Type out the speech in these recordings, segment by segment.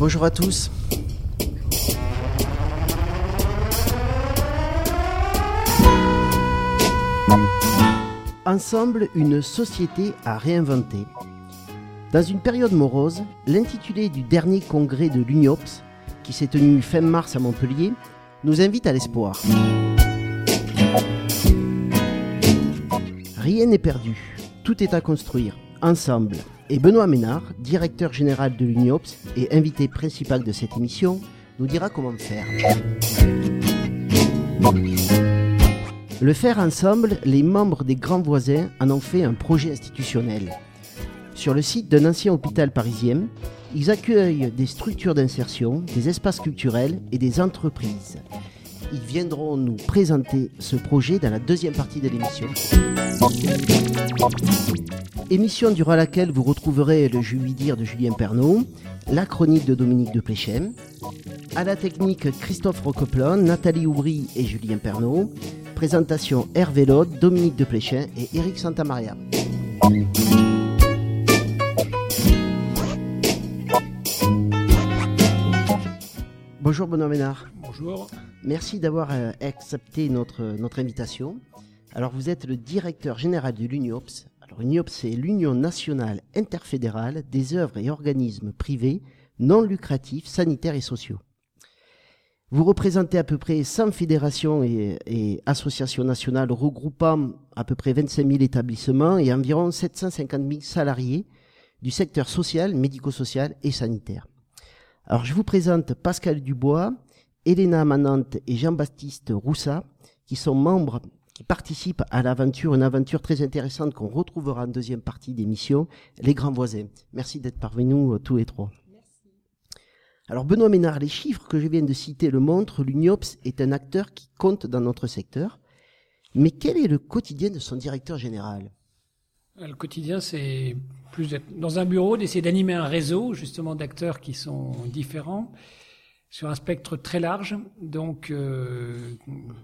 Bonjour à tous. Ensemble, une société à réinventer. Dans une période morose, l'intitulé du dernier congrès de l'UNIOPS, qui s'est tenu fin mars à Montpellier, nous invite à l'espoir. Rien n'est perdu, tout est à construire, ensemble. Et Benoît Ménard, directeur général de l'UNIOPS et invité principal de cette émission, nous dira comment faire. Le faire ensemble, les membres des grands voisins en ont fait un projet institutionnel. Sur le site d'un ancien hôpital parisien, ils accueillent des structures d'insertion, des espaces culturels et des entreprises. Ils viendront nous présenter ce projet dans la deuxième partie de l'émission. Émission durant laquelle vous retrouverez le dire de Julien Pernaud, la chronique de Dominique de Pléchem, à la technique Christophe Roqueplan, Nathalie Oubry et Julien Pernaud, présentation Hervé Lode, Dominique de Pléchem et Eric Santamaria. Bonjour Benoît Ménard. Bonjour. Merci d'avoir euh, accepté notre, invitation. Alors vous êtes le directeur général de l'UNIOPS. Alors l'UNIOPS c'est l'Union nationale interfédérale des œuvres et organismes privés non lucratifs, sanitaires et sociaux. Vous représentez à peu près 100 fédérations et, et, associations nationales regroupant à peu près 25 000 établissements et environ 750 000 salariés du secteur social, médico-social et sanitaire. Alors je vous présente Pascal Dubois, Elena Manante et Jean-Baptiste Roussat, qui sont membres, qui participent à l'aventure, une aventure très intéressante qu'on retrouvera en deuxième partie d'émission, Les Grands Voisins. Merci d'être parvenus euh, tous les trois. Alors Benoît Ménard, les chiffres que je viens de citer le montrent, l'UNIOPS est un acteur qui compte dans notre secteur. Mais quel est le quotidien de son directeur général? Le quotidien, c'est plus d'être dans un bureau, d'essayer d'animer un réseau justement d'acteurs qui sont différents sur un spectre très large, donc euh,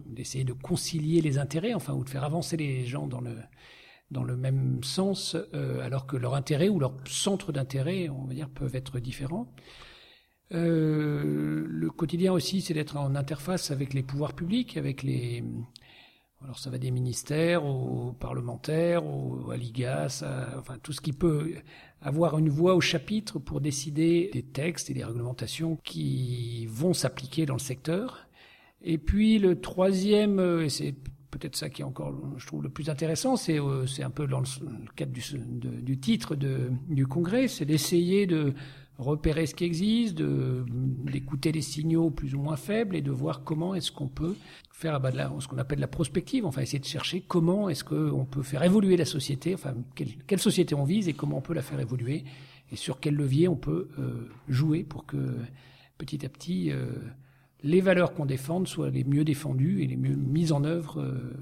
d'essayer de concilier les intérêts, enfin, ou de faire avancer les gens dans le dans le même sens, euh, alors que leur intérêt ou leur centre d'intérêt, on va dire, peuvent être différents. Euh, le quotidien aussi, c'est d'être en interface avec les pouvoirs publics, avec les alors ça va des ministères aux parlementaires, aux, à l'IGAS, enfin tout ce qui peut avoir une voix au chapitre pour décider des textes et des réglementations qui vont s'appliquer dans le secteur. Et puis le troisième, et c'est peut-être ça qui est encore, je trouve, le plus intéressant, c'est euh, un peu dans le cadre du, du titre du congrès, c'est d'essayer de repérer ce qui existe, d'écouter les signaux plus ou moins faibles et de voir comment est-ce qu'on peut faire bah, de la, ce qu'on appelle la prospective, enfin essayer de chercher comment est-ce qu'on peut faire évoluer la société, enfin quelle, quelle, société on vise et comment on peut la faire évoluer et sur quel levier on peut euh, jouer pour que petit à petit euh, les valeurs qu'on défende soient les mieux défendues et les mieux mises en œuvre euh,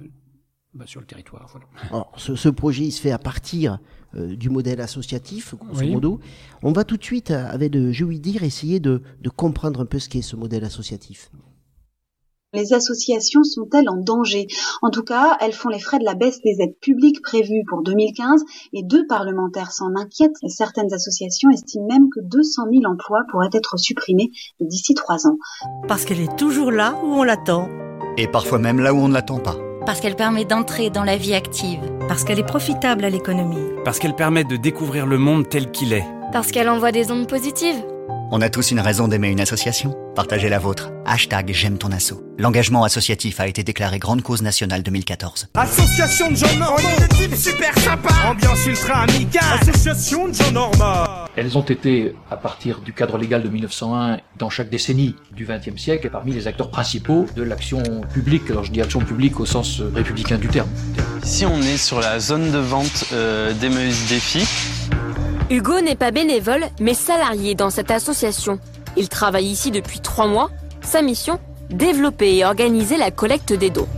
bah, sur le territoire. Voilà. Alors, ce, ce, projet, il se fait à partir euh, du modèle associatif, grosso oui. modo. On va tout de suite, avec de je lui dire, essayer de, de comprendre un peu ce qu'est ce modèle associatif. Les associations sont-elles en danger? En tout cas, elles font les frais de la baisse des aides publiques prévues pour 2015 et deux parlementaires s'en inquiètent. Certaines associations estiment même que 200 000 emplois pourraient être supprimés d'ici trois ans. Parce qu'elle est toujours là où on l'attend. Et parfois même là où on ne l'attend pas. Parce qu'elle permet d'entrer dans la vie active. Parce qu'elle est profitable à l'économie. Parce qu'elle permet de découvrir le monde tel qu'il est. Parce qu'elle envoie des ondes positives. On a tous une raison d'aimer une association. Partagez la vôtre. Hashtag J'aime ton asso. L'engagement associatif a été déclaré grande cause nationale 2014. Association de gens normaux. On est des types super sympas. Ambiance ultra amicale. Association de gens normaux. Elles ont été, à partir du cadre légal de 1901, dans chaque décennie du XXe siècle, parmi les acteurs principaux de l'action publique. Alors je dis action publique au sens républicain du terme. Ici on est sur la zone de vente euh, Défi. Hugo n'est pas bénévole, mais salarié dans cette association. Il travaille ici depuis trois mois. Sa mission Développer et organiser la collecte des dons.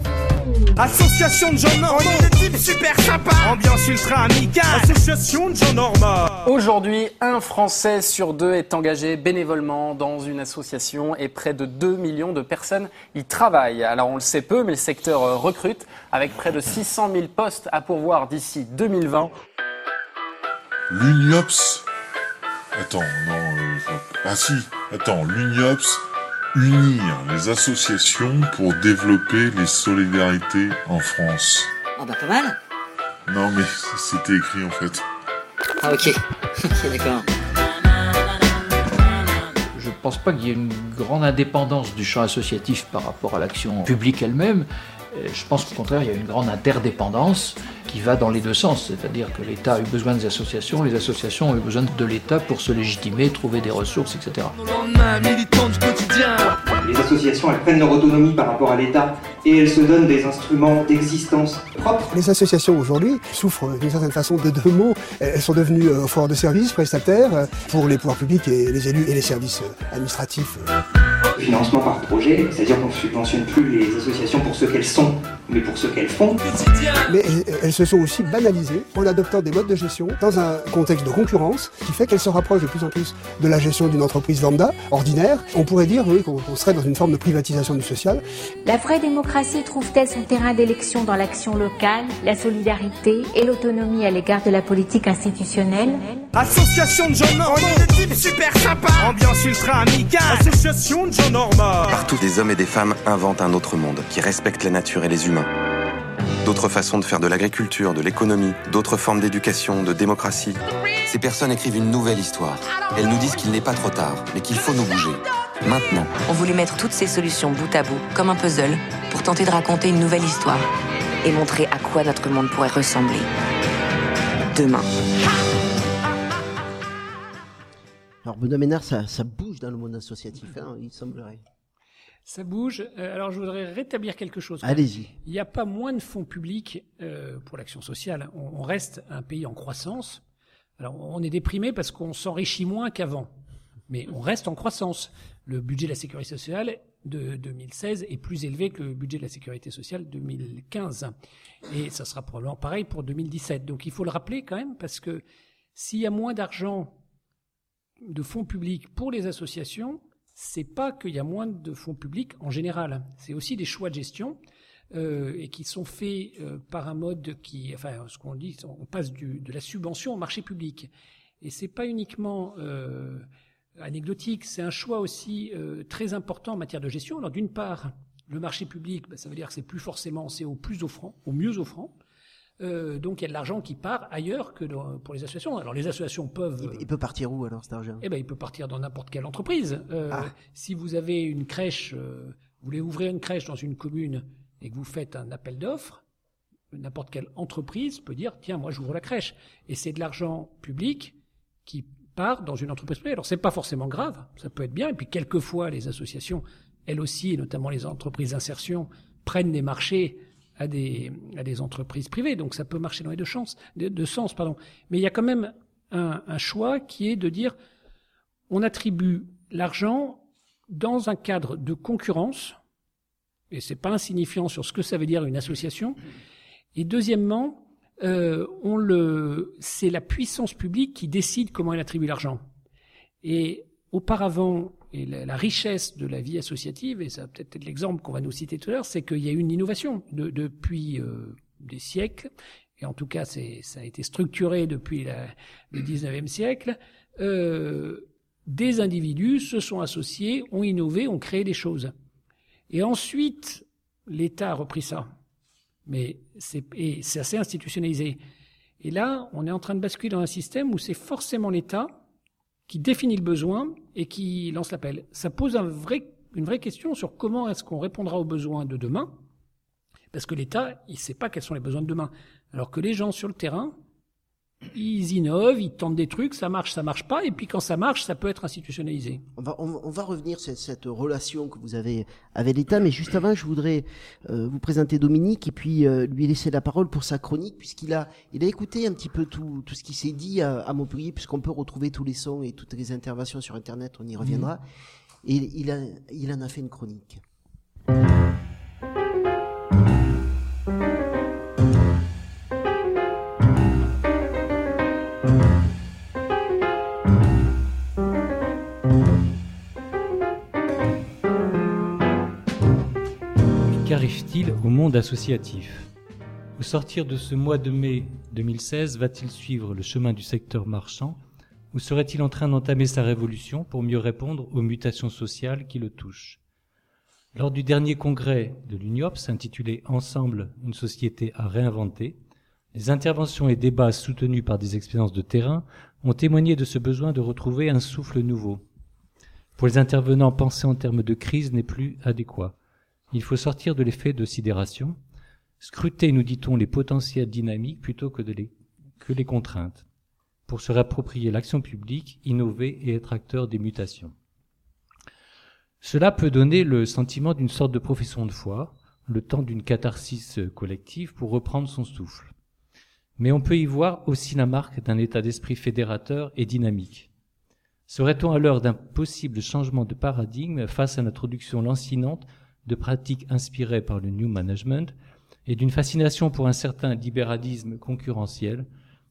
Association de gens normaux. On est des types super sympas. Ambiance ultra amicale. Association de gens normaux. Aujourd'hui, un Français sur deux est engagé bénévolement dans une association et près de 2 millions de personnes y travaillent. Alors on le sait peu, mais le secteur recrute avec près de 600 000 postes à pourvoir d'ici 2020. L'UNIOPS Attends, non. Euh, ah si, attends, l'UNIOPS, unir les associations pour développer les solidarités en France. Oh bah pas mal. Non mais c'était écrit en fait. Ah ok, ok d'accord. Je pense pas qu'il y ait une grande indépendance du champ associatif par rapport à l'action publique elle-même. Euh, je pense qu'au contraire, il y a une grande interdépendance qui va dans les deux sens. C'est-à-dire que l'État a eu besoin des associations, les associations ont eu besoin de l'État pour se légitimer, trouver des ressources, etc. Les associations, elles prennent leur autonomie par rapport à l'État et elles se donnent des instruments d'existence propres. Les associations aujourd'hui souffrent d'une certaine façon de deux mots. Elles sont devenues euh, forts de services, prestataires euh, pour les pouvoirs publics et les élus et les services administratifs. Financement par projet, c'est-à-dire qu'on ne subventionne plus les associations pour ce qu'elles sont, mais pour ce qu'elles font. Mais elles se sont aussi banalisées en adoptant des modes de gestion dans un contexte de concurrence qui fait qu'elles se rapprochent de plus en plus de la gestion d'une entreprise lambda, ordinaire. On pourrait dire oui, qu'on serait dans une forme de privatisation du social. La vraie démocratie trouve-t-elle son terrain d'élection dans l'action locale, la solidarité et l'autonomie à l'égard de la politique institutionnelle? Association de gens normaux, on est des types super sympas, ambiance ultra amicale, association de gens Partout, des hommes et des femmes inventent un autre monde qui respecte la nature et les humains. D'autres façons de faire de l'agriculture, de l'économie, d'autres formes d'éducation, de démocratie. Ces personnes écrivent une nouvelle histoire. Elles nous disent qu'il n'est pas trop tard, mais qu'il faut nous bouger. Maintenant. On voulait mettre toutes ces solutions bout à bout, comme un puzzle, pour tenter de raconter une nouvelle histoire et montrer à quoi notre monde pourrait ressembler. Demain. Alors Benoît Ménard, ça, ça bouge dans le monde associatif, hein, il semblerait. Ça bouge. Euh, alors je voudrais rétablir quelque chose. Allez-y. Il n'y a pas moins de fonds publics euh, pour l'action sociale. On, reste un pays en croissance. Alors on est déprimé parce qu'on s'enrichit moins qu'avant, mais on reste en croissance. Le budget de la sécurité sociale de 2016 est plus élevé que le budget de la sécurité sociale 2015, et ça sera probablement pareil pour 2017. Donc il faut le rappeler quand même parce que s'il y a moins d'argent de fonds publics pour les associations, c'est pas qu'il y a moins de fonds publics en général. C'est aussi des choix de gestion euh, et qui sont faits euh, par un mode qui, enfin, ce qu'on dit, on passe de la subvention au marché public. Et c'est pas uniquement euh, anecdotique, c'est un choix aussi très important en matière de gestion. Alors d'une part, le marché public, ben, ça veut dire que c'est plus forcément c'est au plus offrant, au mieux offrant. Euh, donc il y a de l'argent qui part ailleurs que pour les associations. Alors les associations peuvent. Il, peut partir où alors cet argent? Eh ben il peut partir dans n'importe quelle entreprise. Euh, ah. Si vous avez une crèche, euh, vous voulez ouvrir une crèche dans une commune et que vous faites un appel d'offres, n'importe quelle entreprise peut dire tiens moi j'ouvre la crèche et c'est de l'argent public qui part dans une entreprise privée. Alors c'est pas forcément grave, ça peut être bien. Et puis quelquefois les associations, elles aussi, et notamment les entreprises d'insertion, prennent des marchés à des, à des entreprises privées. Donc ça peut marcher dans les deux, sens. Pardon. Mais il y a quand même un, un choix qui est de dire on attribue l'argent dans un cadre de concurrence, et c'est pas insignifiant sur ce que ça veut dire une association. Et deuxièmement, euh, on le, c'est la puissance publique qui décide comment elle attribue l'argent. Et auparavant, et la, richesse de la vie associative, et ça va peut-être être l'exemple qu'on va nous citer tout à l'heure, c'est qu'il y a eu une innovation depuis euh, des siècles, et en tout cas ça a été structuré depuis le 19e siècle. Euh, des individus se sont associés, ont innové, ont créé des choses. Et ensuite, l'État a repris ça. Mais et c'est assez institutionnalisé. Et là, on est en train de basculer dans un système où c'est forcément l'État qui définit le besoin et qui lance l'appel. Ça pose un vrai, une vraie question sur comment est-ce qu'on répondra aux besoins de demain, parce que l'État, il ne sait pas quels sont les besoins de demain. Alors que les gens sur le terrain, ils innovent, ils tentent des trucs, ça marche, ça marche pas, et puis quand ça marche, ça peut être institutionnalisé. On va, on, va revenir sur cette relation que vous avez avec l'État, mais juste avant, je voudrais euh, vous présenter Dominique et puis euh, lui laisser la parole pour sa chronique, puisqu'il a, il a écouté un petit peu tout, tout ce qui s'est dit à, à Montpellier, puisqu'on peut retrouver tous les sons et toutes les interventions sur Internet, on y reviendra. Mmh. Et il, a, il en a fait une chronique. Au monde associatif Au sortir de ce mois de mai 2016, va-t-il suivre le chemin du secteur marchand ou serait-il en train d'entamer sa révolution pour mieux répondre aux mutations sociales qui le touchent? Lors du dernier congrès de l'UNIOPS, intitulé Ensemble, une société à réinventer, les interventions et débats soutenus par des expériences de terrain ont témoigné de ce besoin de retrouver un souffle nouveau. Pour les intervenants, penser en termes de crise n'est plus adéquat. Il faut sortir de l'effet de sidération, scruter, nous dit-on, les potentiels dynamiques plutôt que, les, contraintes, pour se réapproprier l'action publique, innover et être acteur des mutations. Cela peut donner le sentiment d'une sorte de profession de foi, le temps d'une catharsis collective pour reprendre son souffle. Mais on peut y voir aussi la marque d'un état d'esprit fédérateur et dynamique. Serait-on à l'heure d'un possible changement de paradigme face à l'introduction lancinante de pratiques inspirées par le New Management et d'une fascination pour un certain libéralisme concurrentiel,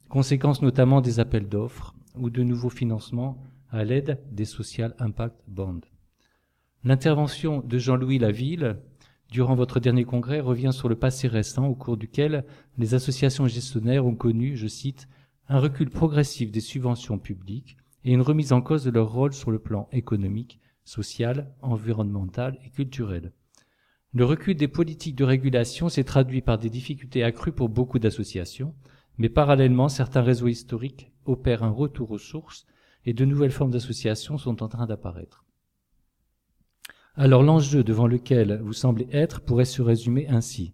conséquence notamment des appels d'offres ou de nouveaux financements à l'aide des Social Impact Bonds. L'intervention de Jean-Louis Laville durant votre dernier congrès revient sur le passé récent au cours duquel les associations gestionnaires ont connu, je cite, un recul progressif des subventions publiques et une remise en cause de leur rôle sur le plan économique, social, environnemental et culturel. Le recul des politiques de régulation s'est traduit par des difficultés accrues pour beaucoup d'associations, mais parallèlement, certains réseaux historiques opèrent un retour aux sources et de nouvelles formes d'associations sont en train d'apparaître. Alors l'enjeu devant lequel vous semblez être pourrait se résumer ainsi.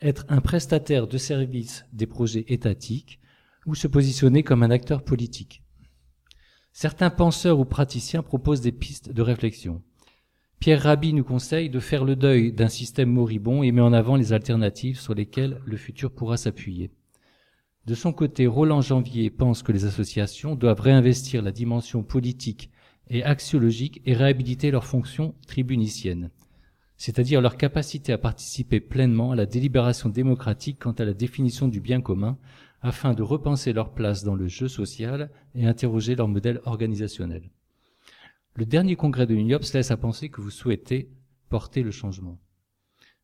Être un prestataire de services des projets étatiques ou se positionner comme un acteur politique. Certains penseurs ou praticiens proposent des pistes de réflexion. Pierre Rabhi nous conseille de faire le deuil d'un système moribond et met en avant les alternatives sur lesquelles le futur pourra s'appuyer. De son côté, Roland Janvier pense que les associations doivent réinvestir la dimension politique et axiologique et réhabiliter leur fonction tribunicienne, c'est-à-dire leur capacité à participer pleinement à la délibération démocratique quant à la définition du bien commun, afin de repenser leur place dans le jeu social et interroger leur modèle organisationnel. Le dernier congrès de l'UNIOPS laisse à penser que vous souhaitez porter le changement.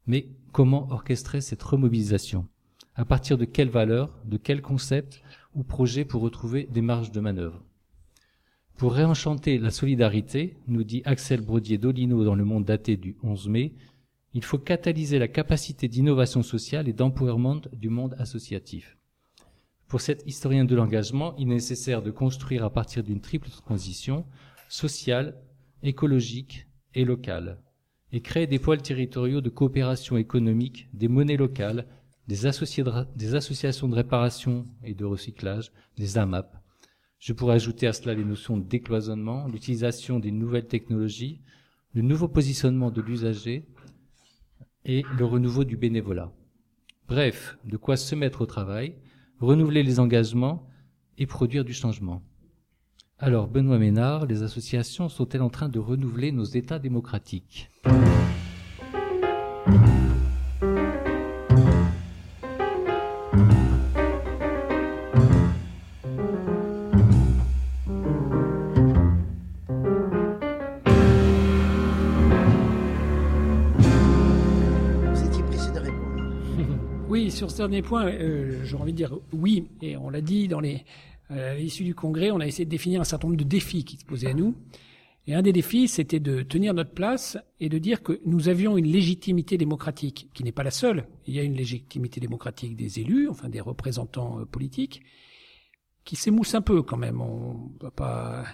Mais comment orchestrer cette remobilisation? À partir de quelles valeurs, de quels concepts ou projets pour retrouver des marges de manœuvre? Pour réenchanter la solidarité, nous dit Axel Brodier d'Olino dans le monde daté du 11 mai, il faut catalyser la capacité d'innovation sociale et d'empowerment du monde associatif. Pour cet historien de l'engagement, il est nécessaire de construire à partir d'une triple transition sociale, écologique et locale, et créer des pôles territoriaux de coopération économique, des monnaies locales, des, des associations de réparation et de recyclage, des AMAP. Je pourrais ajouter à cela les notions de décloisonnement, l'utilisation des nouvelles technologies, le nouveau positionnement de l'usager et le renouveau du bénévolat. Bref, de quoi se mettre au travail renouveler les engagements et produire du changement. Alors, Benoît Ménard, les associations sont-elles en train de renouveler nos États démocratiques? Sur ce dernier point, euh, j'ai envie de dire oui, et on l'a dit dans les à l'issue du congrès, on a essayé de définir un certain nombre de défis qui se posaient à nous. Et un des défis, c'était de tenir notre place et de dire que nous avions une légitimité démocratique, qui n'est pas la seule. Il y a une légitimité démocratique des élus, enfin des représentants euh, politiques, qui s'émousse un peu quand même. On va pas,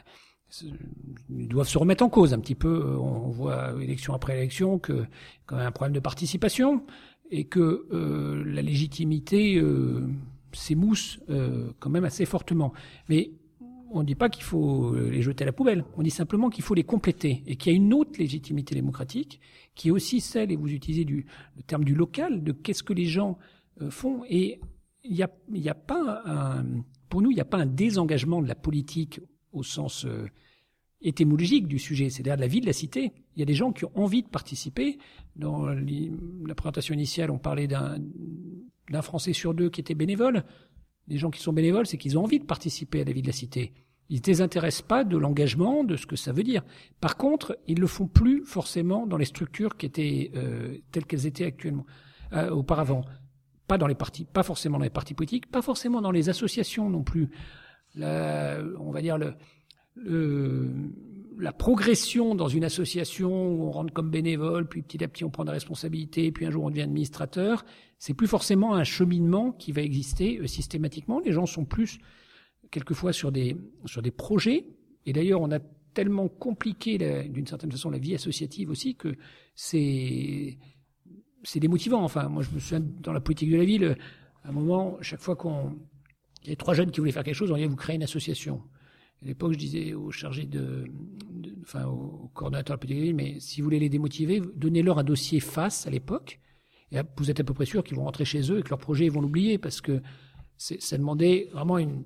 ils doivent se remettre en cause un petit peu. On voit élection après élection que quand même un problème de participation et que euh, la légitimité euh, s'émousse euh, quand même assez fortement. Mais on ne dit pas qu'il faut les jeter à la poubelle, on dit simplement qu'il faut les compléter et qu'il y a une autre légitimité démocratique qui est aussi celle, et vous utilisez le terme du local, de qu'est-ce que les gens font. Et il n'y a, a pas un, pour nous, il n'y a pas un désengagement de la politique au sens étymologique du sujet, c'est-à-dire de la vie de la cité. Il y a des gens qui ont envie de participer. Dans la présentation initiale, on parlait d'un Français sur deux qui était bénévole. Les gens qui sont bénévoles, c'est qu'ils ont envie de participer à la vie de la cité. Ils ne désintéressent pas de l'engagement, de ce que ça veut dire. Par contre, ils le font plus forcément dans les structures qui étaient euh, telles qu'elles étaient actuellement, euh, auparavant. Pas dans les partis, pas forcément dans les partis politiques, pas forcément dans les associations non plus. on va dire le, la progression dans une association où on rentre comme bénévole, puis petit à petit on prend des responsabilités, puis un jour on devient administrateur, c'est plus forcément un cheminement qui va exister euh, systématiquement. Les gens sont plus quelquefois sur des sur des projets. Et d'ailleurs, on a tellement compliqué d'une certaine façon la vie associative aussi que c'est c'est démotivant. Enfin, moi, je me souviens dans la politique de la ville, à un moment, chaque fois qu'on il y avait trois jeunes qui voulaient faire quelque chose, on disait vous créez une association. À l'époque, je disais aux chargés de, de enfin, aux coordonnateurs mais si vous voulez les démotiver, donnez-leur un dossier face à l'époque, et vous êtes à peu près sûr qu'ils vont rentrer chez eux et que leur projet ils vont l'oublier parce que ça demandait vraiment une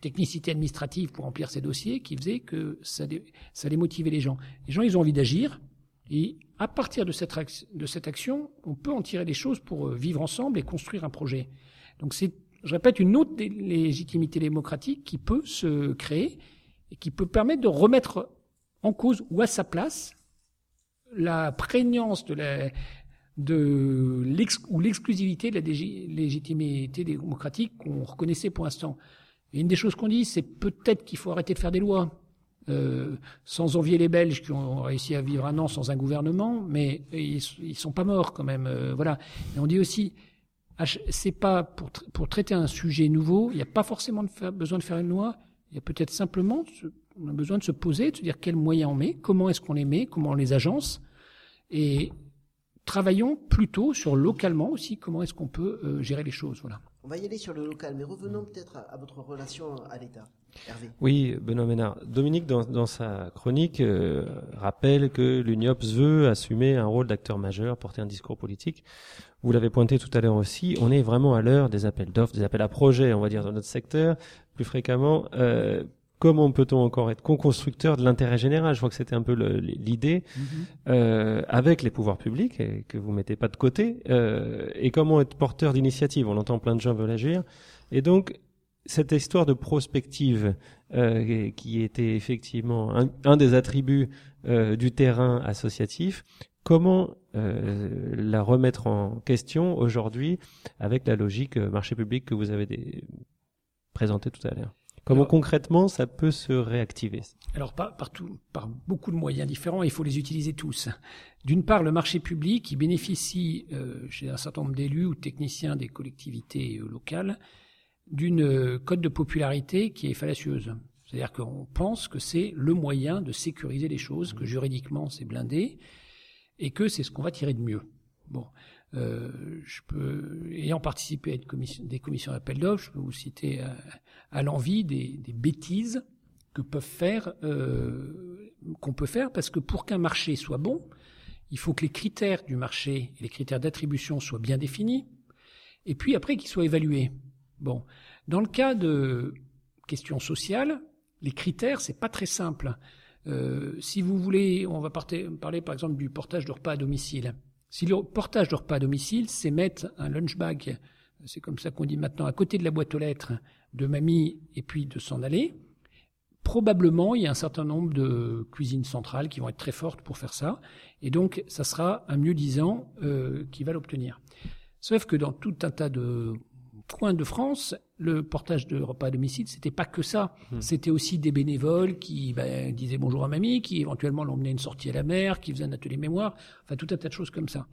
technicité administrative pour remplir ces dossiers qui faisait que ça, ça démotivait les gens. Les gens, ils ont envie d'agir, et à partir de cette, de cette action, on peut en tirer des choses pour euh, vivre ensemble et construire un projet. Donc c'est, je répète, une autre légitimité démocratique qui peut se créer et qui peut permettre de remettre en cause ou à sa place la prégnance de la, de l'ex, ou l'exclusivité de la légitimité démocratique qu'on reconnaissait pour l'instant. Et une des choses qu'on dit, c'est peut-être qu'il faut arrêter de faire des lois. Euh, sans envier les Belges qui ont réussi à vivre un an sans un gouvernement, mais ils, ils sont pas morts quand même. Euh, voilà. Et on dit aussi, c'est pas pour, pour traiter un sujet nouveau, il n'y a pas forcément besoin de faire une loi. Il y a peut-être simplement, on a besoin de se poser, de se dire quels moyens on met, comment est-ce qu'on les met, comment on les agence, et travaillons plutôt sur localement aussi comment est-ce qu'on peut euh, gérer les choses. Voilà. On va y aller sur le local, mais revenons peut-être à, votre relation à l'État. Hervé. Oui, Benoît Ménard. Dominique, dans, dans sa chronique, euh, rappelle que l'UNIOPS veut assumer un rôle d'acteur majeur, porter un discours politique. Vous l'avez pointé tout à l'heure aussi, on est vraiment à l'heure des appels d'offres, des appels à projets, on va dire, dans notre secteur, plus fréquemment. Euh, comment peut-on encore être co-constructeur de l'intérêt général? Je crois que c'était un peu l'idée mhm. euh, avec les pouvoirs publics et que vous mettez pas de côté. Euh, et comment être porteur d'initiative? On entend plein de gens veulent agir. Et donc cette histoire de prospective euh, qui était effectivement un, des attributs euh, du terrain associatif, comment euh, la remettre en question aujourd'hui avec la logique marché public que vous avez présentée tout à l'heure? Comment concrètement ça peut se réactiver? Alors par, beaucoup de moyens différents, il faut les utiliser tous. D'une part, le marché public qui bénéficie chez un certain nombre d'élus ou de techniciens des collectivités locales d'une euh, cote de popularité qui est fallacieuse. C'est-à-dire qu'on pense que c'est le moyen de sécuriser les choses, que juridiquement c'est blindé, et que c'est ce qu'on va tirer de mieux. Bon, euh, je peux, ayant participé à une commission, des commissions d'appel d'offres, je peux vous citer à, à l'envie des, des, bêtises que peuvent faire, euh, qu'on peut faire, parce que pour qu'un marché soit bon, il faut que les critères du marché et les critères d'attribution soient bien définis, et puis après qu'ils soient évalués. Bon, dans le cas de questions sociales, les critères c'est pas très simple. Euh, si vous voulez, on va parler par exemple du portage de repas à domicile. Si le portage de repas à domicile, c'est mettre un lunch bag, c'est comme ça qu'on dit maintenant, à côté de la boîte aux lettres de mamie et puis de s'en aller, probablement il y a un certain nombre de cuisines centrales qui vont être très fortes pour faire ça, et donc ça sera un mieux disant euh, qui va l'obtenir. Sauf que dans tout un tas de coin de France, le portage de repas à domicile, c'était pas que ça. Hmm. C'était aussi des bénévoles qui ben, disaient bonjour à mamie, qui éventuellement l'emmenaient une sortie à la mer, qui faisaient un atelier mémoire, enfin tout un tas de choses comme ça.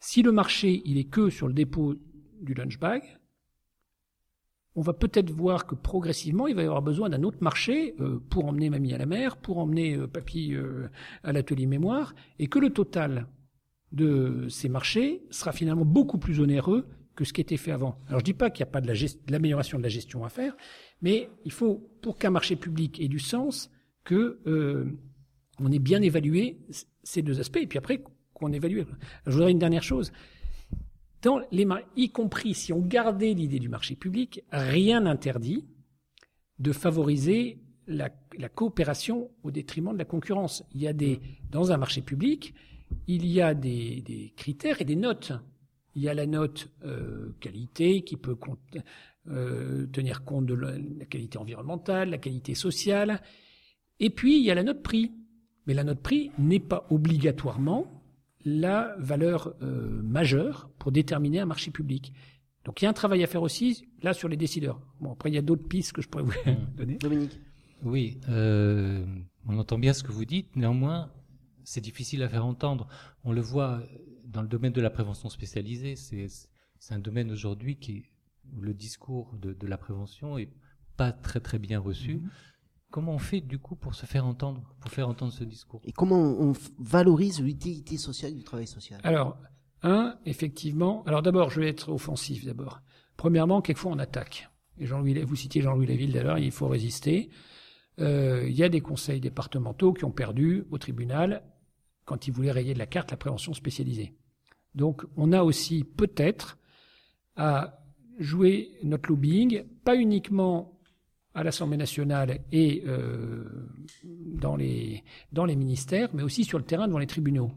Si le marché, il est que sur le dépôt du lunch bag, on va peut-être voir que progressivement, il va y avoir besoin d'un autre marché euh, pour emmener mamie à la mer, pour emmener euh, papy euh, à l'atelier mémoire, et que le total de ces marchés sera finalement beaucoup plus onéreux que ce qui était fait avant. Alors je dis pas qu'il n'y a pas de l'amélioration de, la gestion à faire, mais il faut, pour qu'un marché public ait du sens, que euh, on ait bien évalué ces deux aspects, et puis après qu'on évalue. je voudrais une dernière chose. Dans les y compris si on gardait l'idée du marché public, rien n'interdit de favoriser la, coopération au détriment de la concurrence. Il y a des, dans un marché public, il y a des critères et des notes il y a la note euh, qualité qui peut euh, tenir compte de la, qualité environnementale, la qualité sociale. Et puis, il y a la note prix. Mais la note prix n'est pas obligatoirement la valeur euh, majeure pour déterminer un marché public. Donc il y a un travail à faire aussi, là, sur les décideurs. Bon, après, il y a d'autres pistes que je pourrais vous donner. Dominique Oui, euh, on entend bien ce que vous dites, néanmoins, c'est difficile à faire entendre. On le voit dans le domaine de la prévention spécialisée, c'est un domaine aujourd'hui qui où le discours de, de, la prévention est pas très très bien reçu. Mm -hmm. Comment on fait du coup pour se faire entendre, pour faire entendre ce discours? Et comment on valorise l'utilité sociale du travail social? Alors, un, effectivement. Alors d'abord, je vais être offensif d'abord. Premièrement, quelquefois on attaque. Et Jean-Louis, vous citiez Jean-Louis Laville d'ailleurs, il faut résister. Euh, il y a des conseils départementaux qui ont perdu au tribunal quand ils voulaient rayer de la carte la prévention spécialisée. Donc, on a aussi peut-être à jouer notre lobbying, pas uniquement à l'Assemblée nationale et euh, dans, les, ministères, mais aussi sur le terrain devant les tribunaux.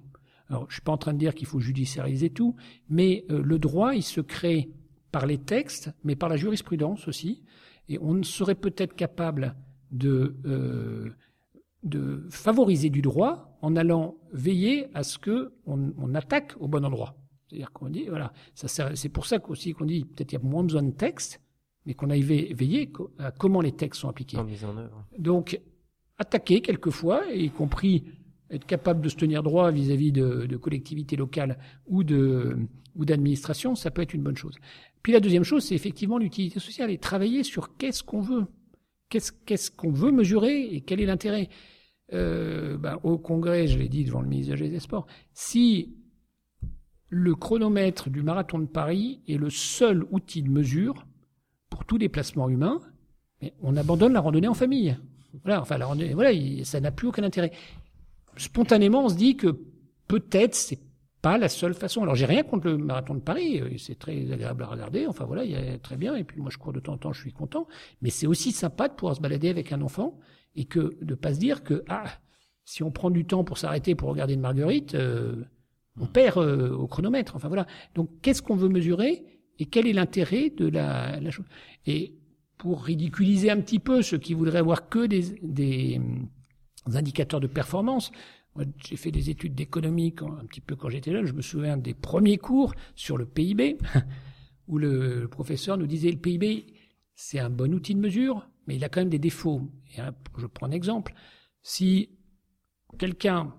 Alors, je suis pas en train de dire qu'il faut judiciariser tout, mais euh, le droit, il se crée par les textes, mais par la jurisprudence aussi, et on serait peut-être capable de, euh, de favoriser du droit en allant veiller à ce que on, on attaque au bon endroit. C'est-à-dire qu'on dit, voilà, ça c'est pour ça aussi qu'on dit peut-être il y a moins besoin de textes, mais qu'on aille veiller à comment les textes sont appliqués. En mise en œuvre. Donc, attaquer quelquefois, y compris être capable de se tenir droit vis-à-vis de, de, collectivités locales ou de ou d'administration, ça peut être une bonne chose. Puis la deuxième chose, c'est effectivement l'utilité sociale et travailler sur qu'est-ce qu'on veut, qu'est-ce qu'on veut mesurer et quel est l'intérêt? Euh, ben, au Congrès, je l'ai dit devant le ministre des Sports, si le chronomètre du marathon de Paris est le seul outil de mesure pour tout déplacement humain, on abandonne la randonnée en famille. Voilà, enfin la randonnée, voilà, ça n'a plus aucun intérêt. Spontanément, on se dit que peut-être c'est pas la seule façon. Alors j'ai rien contre le marathon de Paris, c'est très agréable à regarder. Enfin voilà, il y a très bien. Et puis moi je cours de temps en temps, je suis content. Mais c'est aussi sympa de pouvoir se balader avec un enfant et que de pas se dire que ah si on prend du temps pour s'arrêter pour regarder une marguerite, euh, on perd euh, au chronomètre. Enfin voilà. Donc qu'est-ce qu'on veut mesurer et quel est l'intérêt de la, la chose Et pour ridiculiser un petit peu ceux qui voudraient avoir que des, des, des indicateurs de performance, moi, j'ai fait des études d'économie un petit peu quand j'étais jeune. Je me souviens des premiers cours sur le PIB, où le, professeur nous disait le PIB, c'est un bon outil de mesure, mais il a quand même des défauts. Et hein, je prends un exemple. Si quelqu'un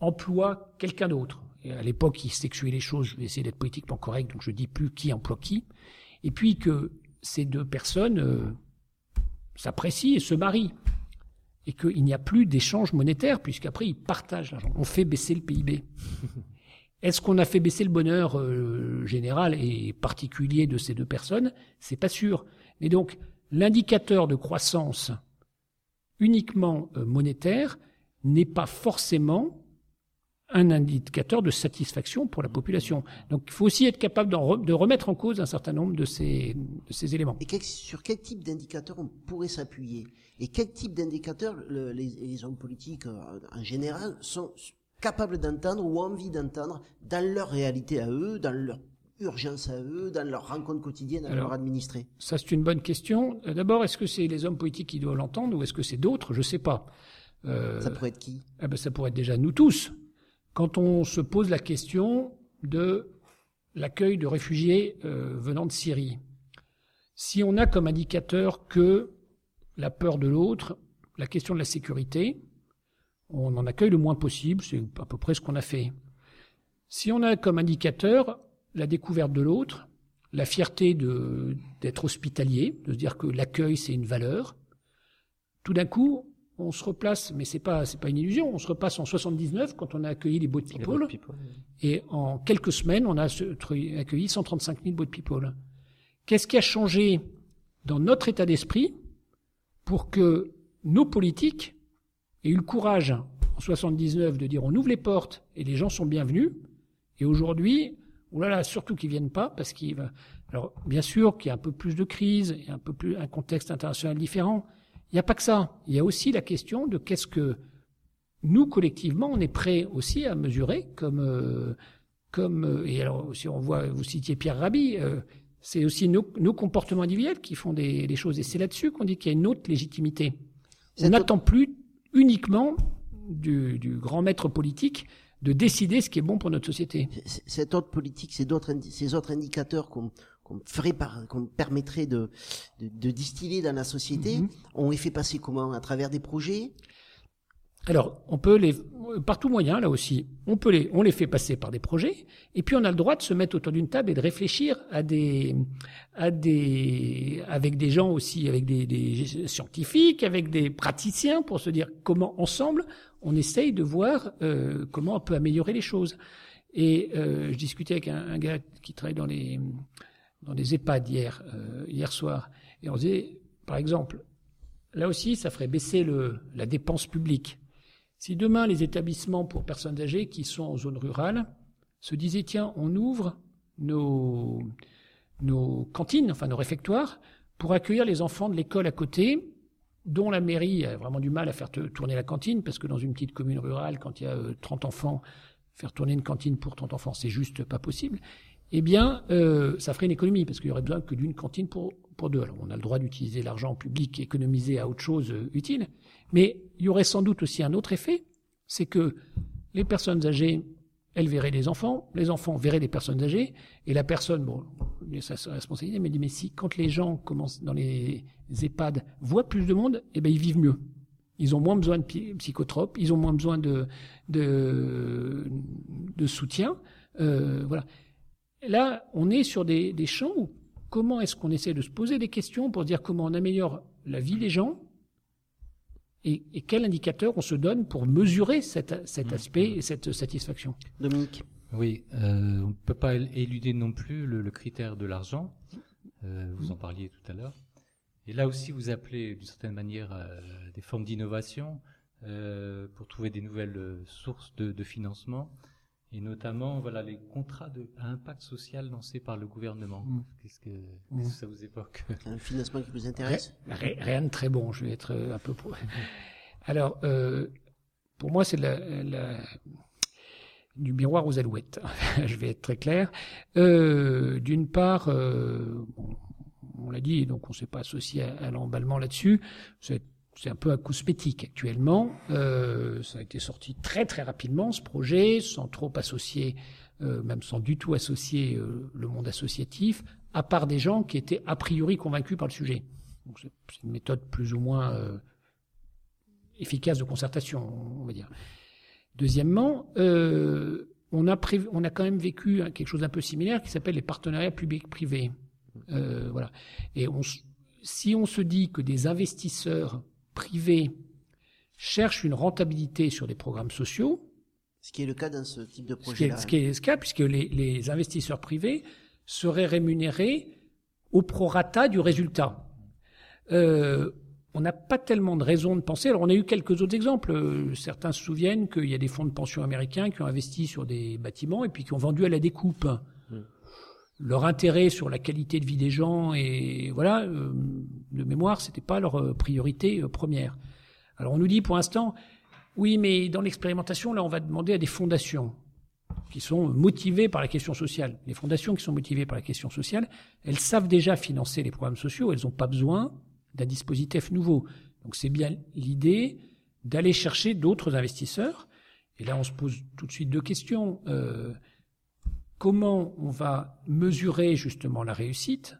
emploie quelqu'un d'autre, à l'époque, il sexuait les choses, je vais essayer d'être politiquement correct, donc je dis plus qui emploie qui, et puis que ces deux personnes euh, s'apprécient et se marient et qu'il n'y a plus d'échange monétaire, puisqu'après, ils partagent l'argent. On fait baisser le PIB. Est-ce qu'on a fait baisser le bonheur euh, général et particulier de ces deux personnes? C'est pas sûr. Mais donc, l'indicateur de croissance uniquement euh, monétaire n'est pas forcément un indicateur de satisfaction pour la population. Donc il faut aussi être capable re de remettre en cause un certain nombre de ces, de ces éléments. Et quel, sur quel type d'indicateur on pourrait s'appuyer? Et quel type d'indicateur le, les, les, hommes politiques euh, en général sont capables d'entendre ou envie d'entendre dans leur réalité à eux, dans leur urgence à eux, dans leur rencontre quotidienne avec leurs administrés Ça c'est une bonne question. Euh, d'abord, est-ce que c'est les hommes politiques qui doivent l'entendre ou est-ce que c'est d'autres? Je ne sais pas. Euh, ça pourrait être qui? eh ben, Ça pourrait être déjà nous tous quand on se pose la question de l'accueil de réfugiés euh, venant de Syrie. Si on a comme indicateur que la peur de l'autre, la question de la sécurité, on en accueille le moins possible, c'est à peu près ce qu'on a fait. Si on a comme indicateur la découverte de l'autre, la fierté d'être hospitalier, de se dire que l'accueil c'est une valeur, tout d'un coup, on se replace, mais c'est pas c'est pas une illusion, on se repasse en 79 quand on a accueilli les boat people, les people oui. et en quelques semaines on a accueilli 135 000 boat people. Qu'est-ce qui a changé dans notre état d'esprit pour que nos politiques aient eu le courage en 79 de dire on ouvre les portes et les gens sont bienvenus, et aujourd'hui, oulala, surtout qu'ils viennent pas parce qu'il va. Alors bien sûr qu'il y a un peu plus de crise, il y a un peu plus un contexte international différent. Il n'y a pas que ça. Il y a aussi la question de qu'est-ce que nous, collectivement, on est prêt aussi à mesurer comme, euh, comme euh, et alors si on voit, vous citiez Pierre Rabhi, euh, c'est aussi nos, nos, comportements individuels qui font des, des choses. Et c'est là-dessus qu'on dit qu'il y a une autre légitimité. On n'attend plus uniquement du, du, grand maître politique de décider ce qui est bon pour notre société. Cette autre politique, ces, autres, ces autres indicateurs qu'on qu'on ferait par, qu'on permettrait de, de, de distiller dans la société, on les fait passer comment? À travers des projets? Alors, on peut les, par tout moyen, là aussi, on peut les, on les fait passer par des projets, et puis on a le droit de se mettre autour d'une table et de réfléchir à des, à des, avec des gens aussi, avec des, des scientifiques, avec des praticiens, pour se dire comment ensemble on essaye de voir euh, comment on peut améliorer les choses. Et euh, je discutais avec un, un, gars qui travaille dans les, dans les EHPAD hier, euh, hier soir, et on disait, par exemple, là aussi, ça ferait baisser la dépense publique. Si demain les établissements pour personnes âgées qui sont en zone rurale se disaient tiens, on ouvre nos, nos cantines, enfin nos réfectoires, pour accueillir les enfants de l'école à côté, dont la mairie a vraiment du mal à faire tourner la cantine, parce que dans une petite commune rurale, quand il y a 30 enfants, faire tourner une cantine pour 30 enfants, c'est juste pas possible. Eh bien, euh, ça ferait une économie, parce qu'il y aurait besoin que d'une cantine pour, deux. Alors, on a le droit d'utiliser l'argent public économisé à autre chose euh, utile, mais il y aurait sans doute aussi un autre effet, c'est que les personnes âgées, elles verraient les enfants, les enfants verraient les personnes âgées, et la personne, bon, a sa responsabilité, mais dit, mais si, quand les gens commencent dans les EHPAD, voient plus de monde, eh ben, ils vivent mieux. Ils ont moins besoin de psychotropes, ils ont moins besoin de, de, de soutien, euh, voilà. Là, on est sur des, des champs où comment est-ce qu'on essaie de se poser des questions pour dire comment on améliore la vie des gens, et, et, quel indicateur on se donne pour mesurer cet, cet aspect et cette satisfaction? Dominique Oui, euh, on ne peut pas éluder non plus le, le critère de l'argent. Euh, vous en parliez tout à l'heure. Et là aussi, vous appelez d'une certaine manière euh, des formes d'innovation euh, pour trouver des nouvelles sources de, de, financement. Et notamment, voilà, les contrats de, à impact social lancés par le gouvernement. Mmh. Qu'est-ce que, mmh. que, ça vous évoque? Un financement qui vous intéresse? Rien, rien de très bon, je vais être un peu... Alors, euh, pour moi, c'est la, la, du miroir aux alouettes. je vais être très clair. Euh, D'une part, euh, on l'a dit, donc on ne s'est pas associé à, à l'emballement là-dessus. C'est c'est un peu un cosmétique actuellement. Euh, ça a été sorti très très rapidement ce projet, sans trop associer, euh, même sans du tout associer euh, le monde associatif, à part des gens qui étaient a priori convaincus par le sujet. Donc c'est une méthode plus ou moins euh, efficace de concertation, on va dire. Deuxièmement, euh, on a prévu, on a quand même vécu quelque chose d'un peu similaire qui s'appelle les partenariats publics-privés. Euh, voilà. Et on, si on se dit que des investisseurs privés cherchent une rentabilité sur des programmes sociaux. Ce qui est le cas dans ce type de projet. Ce qui est, ce qui est le cas, puisque les, les, investisseurs privés seraient rémunérés au prorata du résultat. Euh, on n'a pas tellement de raisons de penser. Alors, on a eu quelques autres exemples. Certains se souviennent qu'il y a des fonds de pension américains qui ont investi sur des bâtiments et puis qui ont vendu à la découpe. Leur intérêt sur la qualité de vie des gens et voilà, euh, de mémoire, c'était pas leur priorité euh, première. Alors on nous dit pour l'instant, oui, mais dans l'expérimentation, là, on va demander à des fondations qui sont motivées par la question sociale. Les fondations qui sont motivées par la question sociale, elles savent déjà financer les programmes sociaux, elles n'ont pas besoin d'un dispositif nouveau. Donc c'est bien l'idée d'aller chercher d'autres investisseurs. Et là, on se pose tout de suite deux questions. Euh, comment on va mesurer justement la réussite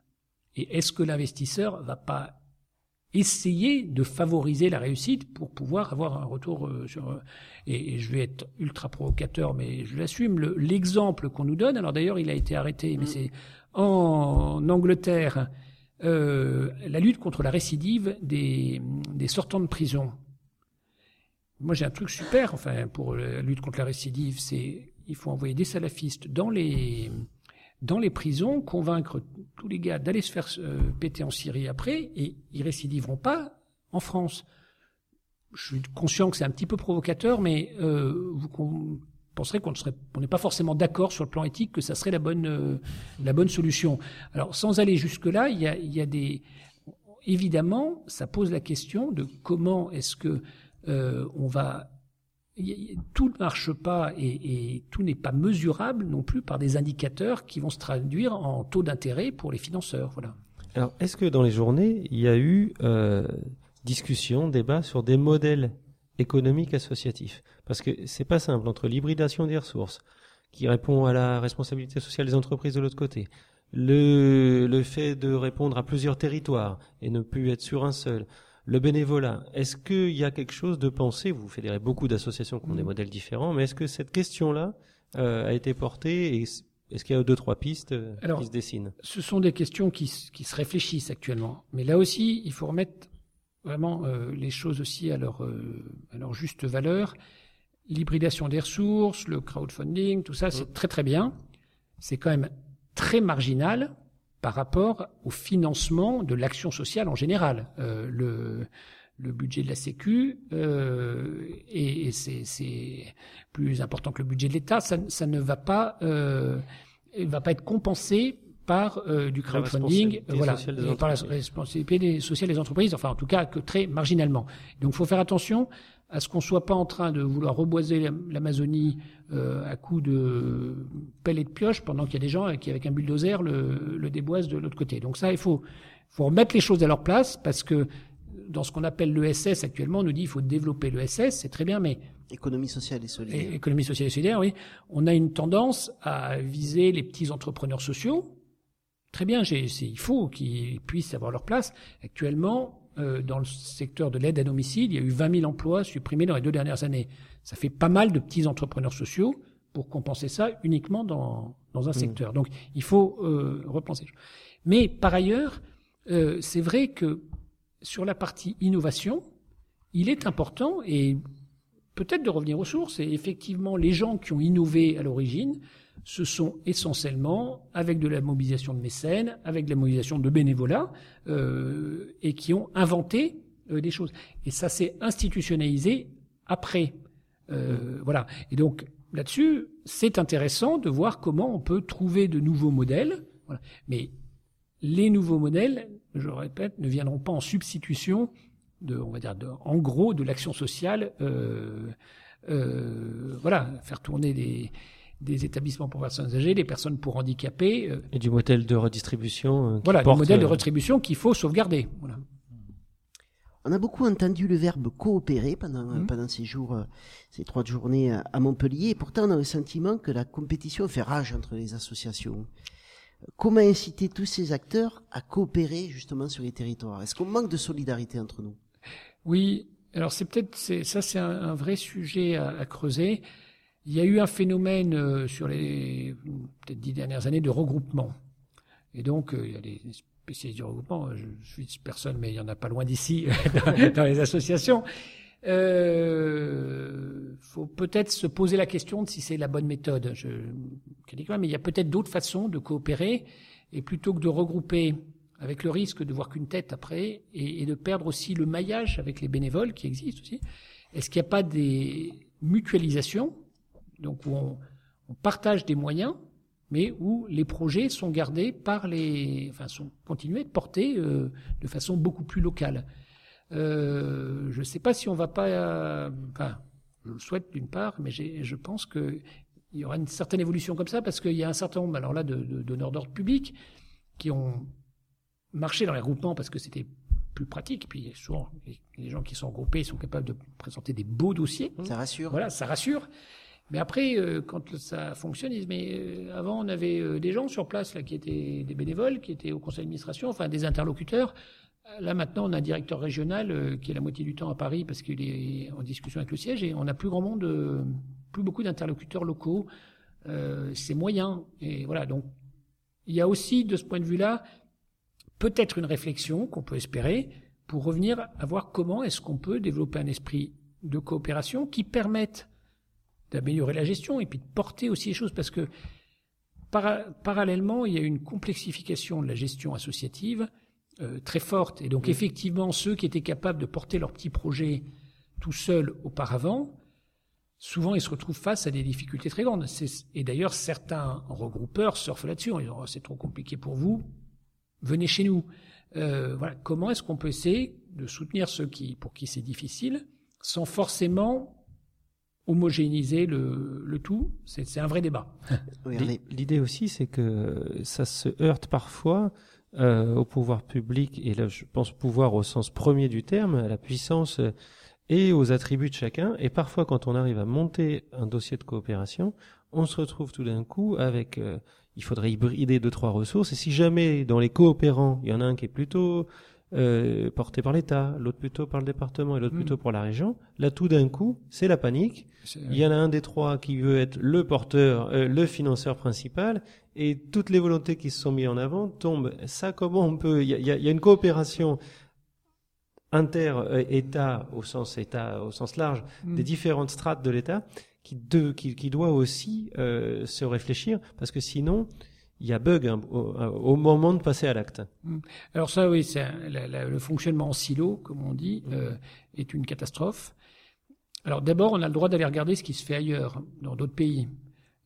et est-ce que l'investisseur va pas essayer de favoriser la réussite pour pouvoir avoir un retour sur et, et je vais être ultra provocateur mais je l'assume l'exemple qu'on nous donne alors d'ailleurs il a été arrêté mais c'est en Angleterre euh, la lutte contre la récidive des, des sortants de prison. Moi j'ai un truc super enfin pour la lutte contre la récidive c'est il faut envoyer des salafistes dans les, dans prisons, convaincre tous les gars d'aller se faire euh, péter en Syrie après, et ils récidiveront pas en France. Je suis conscient que c'est un petit peu provocateur, mais euh, vous penserez qu'on n'est pas forcément d'accord sur le plan éthique que ça serait la bonne, euh, solution. Alors, sans aller jusque là, il y a, y a des, évidemment, ça pose la question de comment est-ce que on va tout ne marche pas et, tout n'est pas mesurable non plus par des indicateurs qui vont se traduire en taux d'intérêt pour les financeurs. Voilà. Alors, est-ce que dans les journées, il y a eu euh, discussion, débat sur des modèles économiques associatifs? Parce que c'est pas simple entre l'hybridation des ressources, qui répond à la responsabilité sociale des entreprises de l'autre côté, le fait de répondre à plusieurs territoires et ne plus être sur un seul, le bénévolat, est-ce qu'il y a quelque chose de pensé? Vous fédérez beaucoup d'associations qui ont des Mm. modèles différents, mais est-ce que cette question-là euh, a été portée et est-ce qu'il y a deux, trois pistes euh, Alors, qui se dessinent? Ce sont des questions qui, qui se réfléchissent actuellement. Mais là aussi, il faut remettre vraiment euh, les choses aussi à leur, euh, à leur juste valeur. L'hybridation des ressources, le crowdfunding, tout ça, c'est très très bien. C'est quand même très marginal par rapport au financement de l'action sociale en général. Euh, le, le budget de la Sécu euh, et, et c'est, plus important que le budget de l'État. Ça, ça ne va pas, euh, va pas être compensé par euh, du La crowdfunding, euh, voilà, des par la responsabilité sociale des entreprises. Enfin, en tout cas, que très marginalement. Donc, il faut faire attention à ce qu'on soit pas en train de vouloir reboiser l'Am- l'Amazonie euh, à coups de pelle et de pioche pendant qu'il y a des gens qui, avec un bulldozer, le, le déboisent de l'autre côté. Donc ça, il faut, faut remettre les choses à leur place parce que dans ce qu'on appelle l'ESS actuellement, on nous dit qu'il faut développer l'ESS, c'est très bien, mais Économie sociale et solidaire. économie sociale et solidaire, oui, on a une tendance à viser les petits entrepreneurs sociaux. Très bien, il faut qu'ils puissent avoir leur place. Actuellement, euh, dans le secteur de l'aide à domicile, il y a eu 20 000 emplois supprimés dans les deux dernières années. Ça fait pas mal de petits entrepreneurs sociaux pour compenser ça uniquement dans, dans un Mmh. secteur. Donc, il faut euh, repenser. Mais par ailleurs, euh, c'est vrai que sur la partie innovation, il est important et peut-être de revenir aux sources. Et effectivement, les gens qui ont innové à l'origine, ce sont essentiellement avec de la mobilisation de mécènes, avec de la mobilisation de bénévolat, euh, et qui ont inventé euh, des choses. Et ça s'est institutionnalisé après. Euh, Voilà. Et donc là-dessus, c'est intéressant de voir comment on peut trouver de nouveaux modèles. Mais les nouveaux modèles, je le répète, ne viendront pas en substitution de, on va dire, en gros, de l'action sociale. Voilà, faire tourner des, des établissements pour personnes âgées, des personnes pour handicapés. euh, Et du modèle de redistribution. euh, qui voilà, porte, modèle de euh, retribution qu'il faut sauvegarder. Voilà. On a beaucoup entendu le verbe coopérer pendant, Mhm. pendant ces jours, euh, ces trois journées à, Montpellier. Et pourtant, on a le sentiment que la compétition fait rage entre les associations. Euh, Comment inciter tous ces acteurs à coopérer justement sur les territoires? Est-ce qu'on manque de solidarité entre nous? Oui, alors c'est peut-être ça c'est un, un vrai sujet à, à creuser. Il y a eu un phénomène euh, sur les peut-être dix dernières années de regroupement. Et donc euh, il y a des spécialistes du regroupement. Je, je suis personne, mais il y en a pas loin d'ici dans, les associations. Euh, faut peut-être se poser la question de si c'est la bonne méthode. Je mais il y a peut-être d'autres façons de coopérer et plutôt que de regrouper avec le risque de voir qu'une tête après et de perdre aussi le maillage avec les bénévoles qui existent aussi. Est-ce qu'il n'y a pas des mutualisations, donc où on, on partage des moyens, mais où les projets sont gardés par les, enfin sont continués de porter euh, de façon beaucoup plus locale. Euh, je ne sais pas si on va pas, enfin, je le souhaite d'une part, mais je pense que il y aura une certaine évolution comme ça parce qu'il y a un certain nombre, alors là, de, donneurs d'ordre public qui ont marché dans les regroupements parce que c'était plus pratique. Puis souvent, les, les gens qui sont regroupés sont capables de présenter des beaux dossiers. Ça rassure. Voilà, ça rassure. Mais après, euh, quand ça fonctionne, ils disent mais euh, avant on avait euh, des gens sur place là qui étaient des bénévoles, qui étaient au conseil d'administration, enfin des interlocuteurs. Là maintenant, on a un directeur régional euh, qui est la moitié du temps à Paris parce qu'il est en discussion avec le siège et on n'a plus grand monde, plus beaucoup d'interlocuteurs locaux. C'est moyen et voilà. Donc il y a aussi de ce point de vue-là peut-être une réflexion qu'on peut espérer pour revenir à voir comment est-ce qu'on peut développer un esprit de coopération qui permette d'améliorer la gestion et puis de porter aussi les choses parce que para- parallèlement, il y a une complexification de la gestion associative euh, très forte. Et donc, effectivement, ceux qui étaient capables de porter leurs petits projets tout seuls auparavant, souvent ils se retrouvent face à des difficultés très grandes. Et d'ailleurs, certains regroupeurs surfent là-dessus en disant Oh, c'est trop compliqué pour vous, venez chez nous. Euh, voilà. Comment est-ce qu'on peut essayer de soutenir ceux qui, pour qui c'est difficile, sans forcément homogénéiser le, le tout C'est c'est un vrai débat. L'i- L'idée aussi, c'est que ça se heurte parfois euh, au pouvoir public, et là je pense pouvoir au sens premier du terme, à la puissance euh, et aux attributs de chacun. Et parfois, quand on arrive à monter un dossier de coopération, on se retrouve tout d'un coup avec... euh, il faudrait hybrider deux trois ressources. Et si jamais dans les coopérants, il y en a un qui est plutôt euh, porté par l'État, l'autre plutôt par le département et l'autre Mm. plutôt par la région, là tout d'un coup, c'est la panique. Il y en a un des trois qui veut être le porteur, euh, le financeur principal, et toutes les volontés qui se sont mises en avant tombent. Ça, comment on peut Il y a, y a- y a une coopération inter-État au sens État, au sens large, Mm. des différentes strates de l'État, qui, de- qui, qui doit aussi euh, se réfléchir, parce que sinon, il y a bug hein, au, au moment de passer à l'acte. Mm. Alors ça, oui, c'est le fonctionnement en silo, comme on dit, euh, est une catastrophe. Alors d'abord, on a le droit d'aller regarder ce qui se fait ailleurs, dans d'autres pays.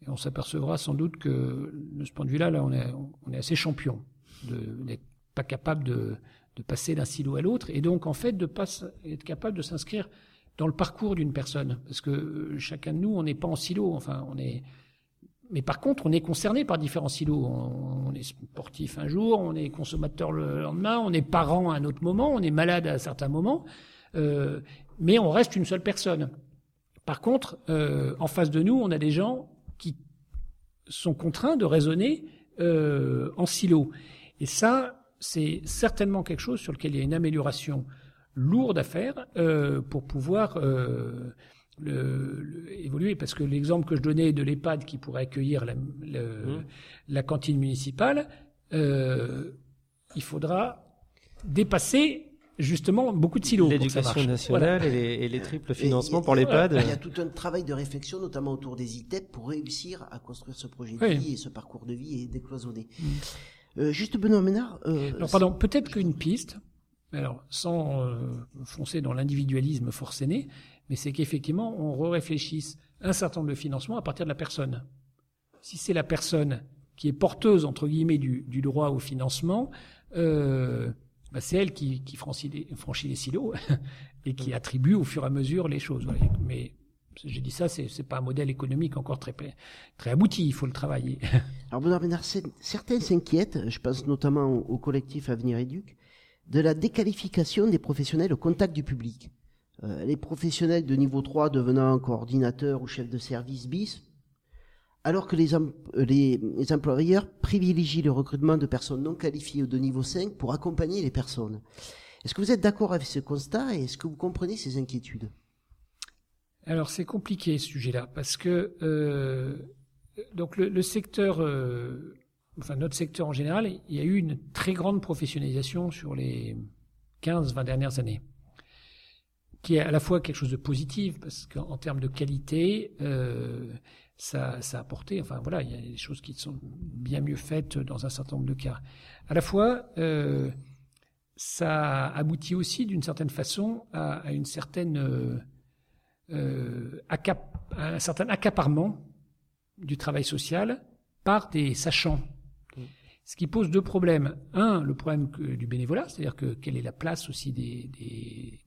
Et on s'apercevra sans doute que, de ce point de vue-là, là, on est, on est assez champion de n'être pas capable de, de passer d'un silo à l'autre, et donc en fait de pas être capable de s'inscrire dans le parcours d'une personne, parce que euh, chacun de nous, on n'est pas en silo. Enfin, on est mais par contre, on est concerné par différents silos. On, est sportif un jour, on est consommateur le lendemain, on est parent à un autre moment, on est malade à certains moments, euh, mais on reste une seule personne. Par contre, euh, en face de nous, on a des gens qui sont contraints de raisonner euh, en silo. Et ça, c'est certainement quelque chose sur lequel il y a une amélioration lourde à faire euh, pour pouvoir euh, le, le- évoluer. Parce que l'exemple que je donnais de l'EHPAD qui pourrait accueillir la, le- la cantine municipale, euh, il faudra dépasser justement beaucoup de silos. L'éducation nationale Voilà. et, les, et les triples financements pour l'EHPAD. Il y a tout un travail de réflexion, notamment autour des ITEP, pour réussir à construire ce projet de Oui. vie et ce parcours de vie et décloisonner. Euh, juste Benoît Ménard. euh, Alors, pardon, peut-être qu'une piste, alors sans euh, foncer dans l'individualisme forcené, mais c'est qu'effectivement, on réfléchisse un certain nombre de financements à partir de la personne. Si c'est la personne qui est porteuse, entre guillemets, du, droit au financement, euh, bah, c'est elle qui, franchit, les, silos et qui attribue au fur et à mesure les choses. Mais j'ai dit ça, c'est pas un modèle économique encore très, très abouti, il faut le travailler. Alors Ménard, c'est- certains s'inquiètent, je pense notamment au, au collectif Avenir Éduc, de la déqualification des professionnels au contact du public. Euh, les professionnels de niveau 3 devenant coordinateurs ou chefs de service bis, alors que les, euh, employeurs privilégient le recrutement de personnes non qualifiées ou de niveau 5 pour accompagner les personnes. Est-ce que vous êtes d'accord avec ce constat et est-ce que vous comprenez ces inquiétudes? Alors c'est compliqué ce sujet-là parce que euh, donc le, secteur, enfin notre secteur en général, il y a eu une très grande professionnalisation sur les 15-20 dernières années, qui est à la fois quelque chose de positif parce qu'en termes de qualité, euh, ça, ça a apporté, enfin voilà, il y a des choses qui sont bien mieux faites dans un certain nombre de cas. À la fois, euh, ça aboutit aussi d'une certaine façon à, à une certaine euh, euh, accap- un certain accaparement du travail social par des sachants. Ce qui pose deux problèmes. Un, le problème que- du bénévolat, c'est-à-dire que quelle est la place aussi des, des,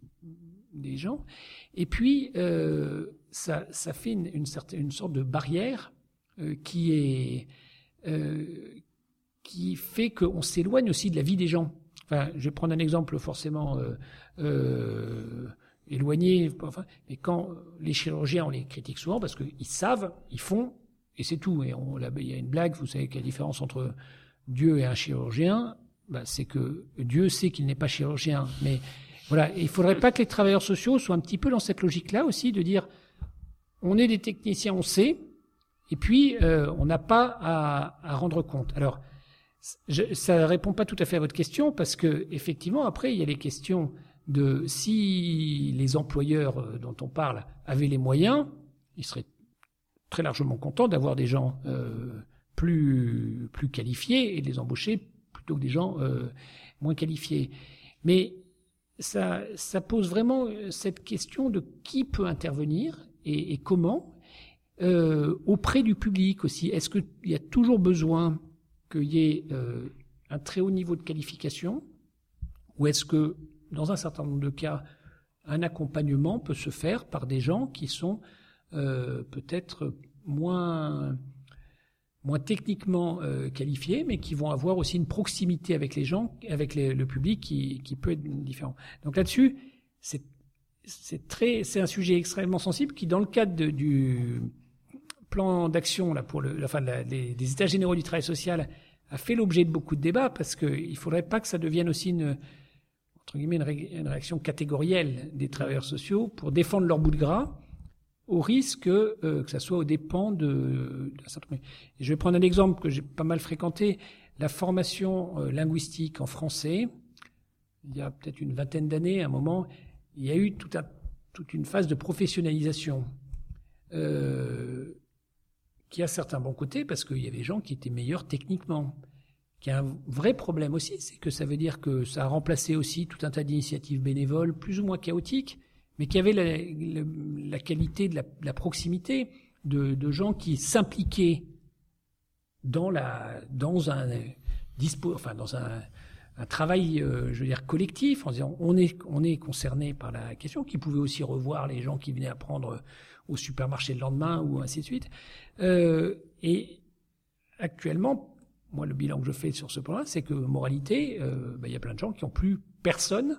des gens. Et puis, euh, ça, ça fait une, certaine, une sorte de barrière euh, qui est euh, qui fait qu'on s'éloigne aussi de la vie des gens. Enfin, je vais prendre un exemple forcément éloigné, enfin, mais quand les chirurgiens, on les critique souvent parce qu'ils savent, ils font, et c'est tout. Et il y a une blague, vous savez quelle différence entre Dieu et un chirurgien, bah, c'est que Dieu sait qu'il n'est pas chirurgien. Mais voilà, et il faudrait pas que les travailleurs sociaux soient un petit peu dans cette logique-là aussi, de dire, on est des techniciens, on sait, et puis euh, on n'a pas à, à rendre compte. Alors, je, ça répond pas tout à fait à votre question parce que effectivement après il y a les questions de si les employeurs euh, dont on parle avaient les moyens, ils seraient très largement contents d'avoir des gens euh, plus plus qualifiés et de les embaucher plutôt que des gens euh, moins qualifiés. Mais ça ça pose vraiment cette question de qui peut intervenir et, et comment euh, auprès du public aussi. Est-ce qu'il y a toujours besoin qu'il y ait euh, un très haut niveau de qualification ou est-ce que, dans un certain nombre de cas, un accompagnement peut se faire par des gens qui sont euh, peut-être moins moins techniquement euh, qualifiés, mais qui vont avoir aussi une proximité avec les gens, avec le public qui, qui peut être différent. Donc là-dessus, c'est c'est très, c'est un sujet extrêmement sensible qui, dans le cadre du plan d'action là pour le, enfin la, les, états généraux du travail social a fait l'objet de beaucoup de débats parce qu'il faudrait pas que ça devienne aussi une entre guillemets une, réaction catégorielle des travailleurs sociaux pour défendre leur bout de gras au risque euh, que ça soit aux dépens de, je vais prendre un exemple que j'ai pas mal fréquenté la formation euh, linguistique en français il y a peut-être une vingtaine d'années à un moment il y a eu toute une phase de professionnalisation euh, qui a certains bons côtés parce qu'il y avait des gens qui étaient meilleurs techniquement. Qui a un vrai problème aussi, c'est que ça veut dire que ça a remplacé aussi tout un tas d'initiatives bénévoles, plus ou moins chaotiques, mais qui avaient la, qualité de la, proximité de, gens qui s'impliquaient dans un travail, euh, collectif, en disant on est on est concerné par la question, qui pouvait aussi revoir les gens qui venaient apprendre au supermarché le lendemain ou ainsi de suite. Euh, et actuellement, moi, le bilan que je fais sur ce point-là, c'est que moralité, euh, bah, il y a plein de gens qui ont plus personne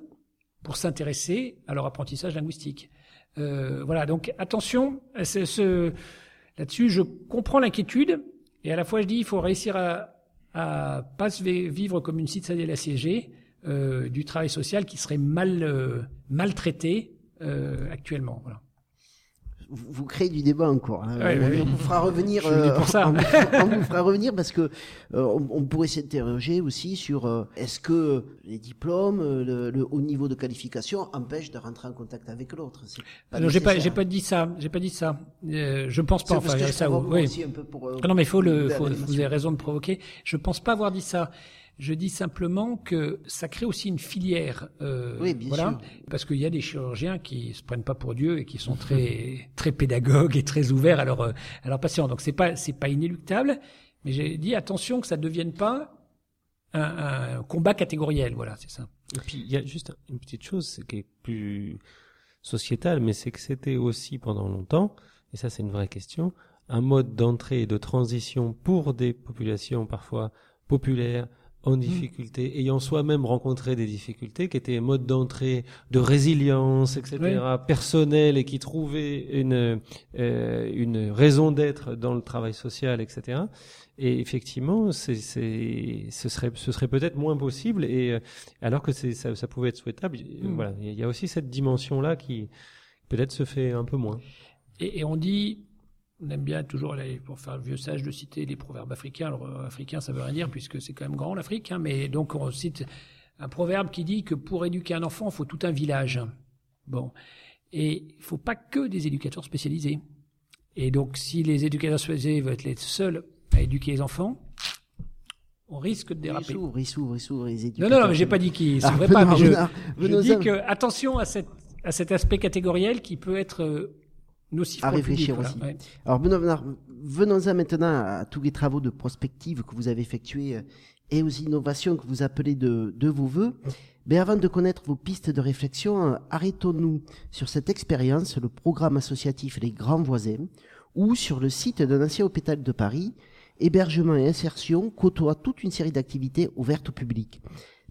pour s'intéresser à leur apprentissage linguistique. Euh, voilà, donc attention, ce, là-dessus, je comprends l'inquiétude, et à la fois je dis, il faut réussir à, à pas se vivre comme une citadelle assiégée euh, du travail social qui serait mal euh, maltraité euh, actuellement. Voilà vous créez du débat encore. Hein. Ouais, on, oui, vous fera revenir. Euh, pour ça. on, vous fera, on, vous fera, revenir parce que euh, on, on, pourrait s'interroger aussi sur euh, est-ce que les diplômes, le, le, haut niveau de qualification empêche de rentrer en contact avec l'autre? Non, j'ai pas, j'ai pas dit ça. J'ai pas dit ça. Euh, je pense pas. Enfin, ça. Oui. Pour, ah non, mais faut le. Faut, vous avez raison de provoquer. Je pense pas avoir dit ça. Je dis simplement que ça crée aussi une filière. Euh, oui, bien voilà, sûr. Parce qu'il y a des chirurgiens qui se prennent pas pour Dieu et qui sont très très pédagogues et très ouverts à leurs à leurs patients. Donc c'est pas c'est pas inéluctable. Mais j'ai dit attention que ça ne devienne pas un, un combat catégoriel. Voilà, c'est ça. Et puis il y a juste une petite chose qui est plus sociétale, mais c'est que c'était aussi pendant longtemps, et ça c'est une vraie question, un mode d'entrée et de transition pour des populations parfois populaires, en difficulté, mmh. ayant soi-même rencontré des difficultés, qui étaient un mode d'entrée de résilience, etc., oui. personnel, et qui trouvaient une euh, une raison d'être dans le travail social, etc. Et effectivement, c'est, c'est, ce serait, ce serait peut-être moins possible, et euh, alors que c'est, ça, ça pouvait être souhaitable. Mmh. Voilà, il y a aussi cette dimension-là qui peut-être se fait un peu moins. Et, et on dit on aime bien toujours, pour faire le vieux sage, de citer les proverbes africains. Alors, euh, africain, ça veut rien dire puisque c'est quand même grand l'Afrique, hein, mais donc on cite un proverbe qui dit que pour éduquer un enfant, il faut tout un village. Bon. Et il faut pas que des éducateurs spécialisés. Et donc, si les éducateurs spécialisés veulent être les seuls à éduquer les enfants, on risque de déraper. Rissou, rissou, rissou, les éducateurs. Non, non, non, mais j'ai pas dit qu'ils s'ouvraient ah, pas. Mais je, je dis que attention à, cette, à cet aspect catégoriel qui peut être euh, Nocif à réfléchir public, aussi. Voilà, ouais. Alors Benoît venons-en maintenant à tous les travaux de prospective que vous avez effectués euh, et aux innovations que vous appelez de, de vos voeux. Mais avant de connaître vos pistes de réflexion, euh, arrêtons-nous sur cette expérience, le programme associatif Les Grands Voisins, ou sur le site d'un ancien hôpital de Paris, hébergement et insertion côtoie toute une série d'activités ouvertes au public.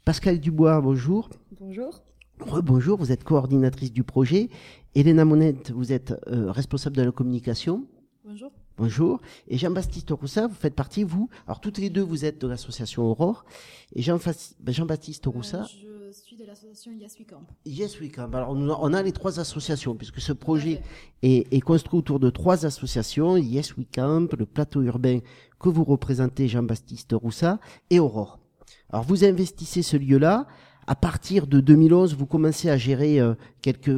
Pascal Dubois, bonjour. Bonjour. Bonjour, vous êtes coordinatrice du projet. Elena Monette, vous êtes euh, responsable de la communication. Bonjour. Bonjour. Et Jean-Baptiste Roussa, vous faites partie, vous, alors toutes les deux, vous êtes de l'association Aurore. Et Jean-Baptiste Roussa. Euh, je suis de l'association Yes We Camp. Yes We Camp. Alors on a les trois associations, puisque ce projet est, est, construit autour de trois associations, Yes We Camp, le plateau urbain que vous représentez, Jean-Baptiste Roussa, et Aurore. Alors vous investissez ce lieu-là à partir de 2011, vous commencez à gérer euh, quelques,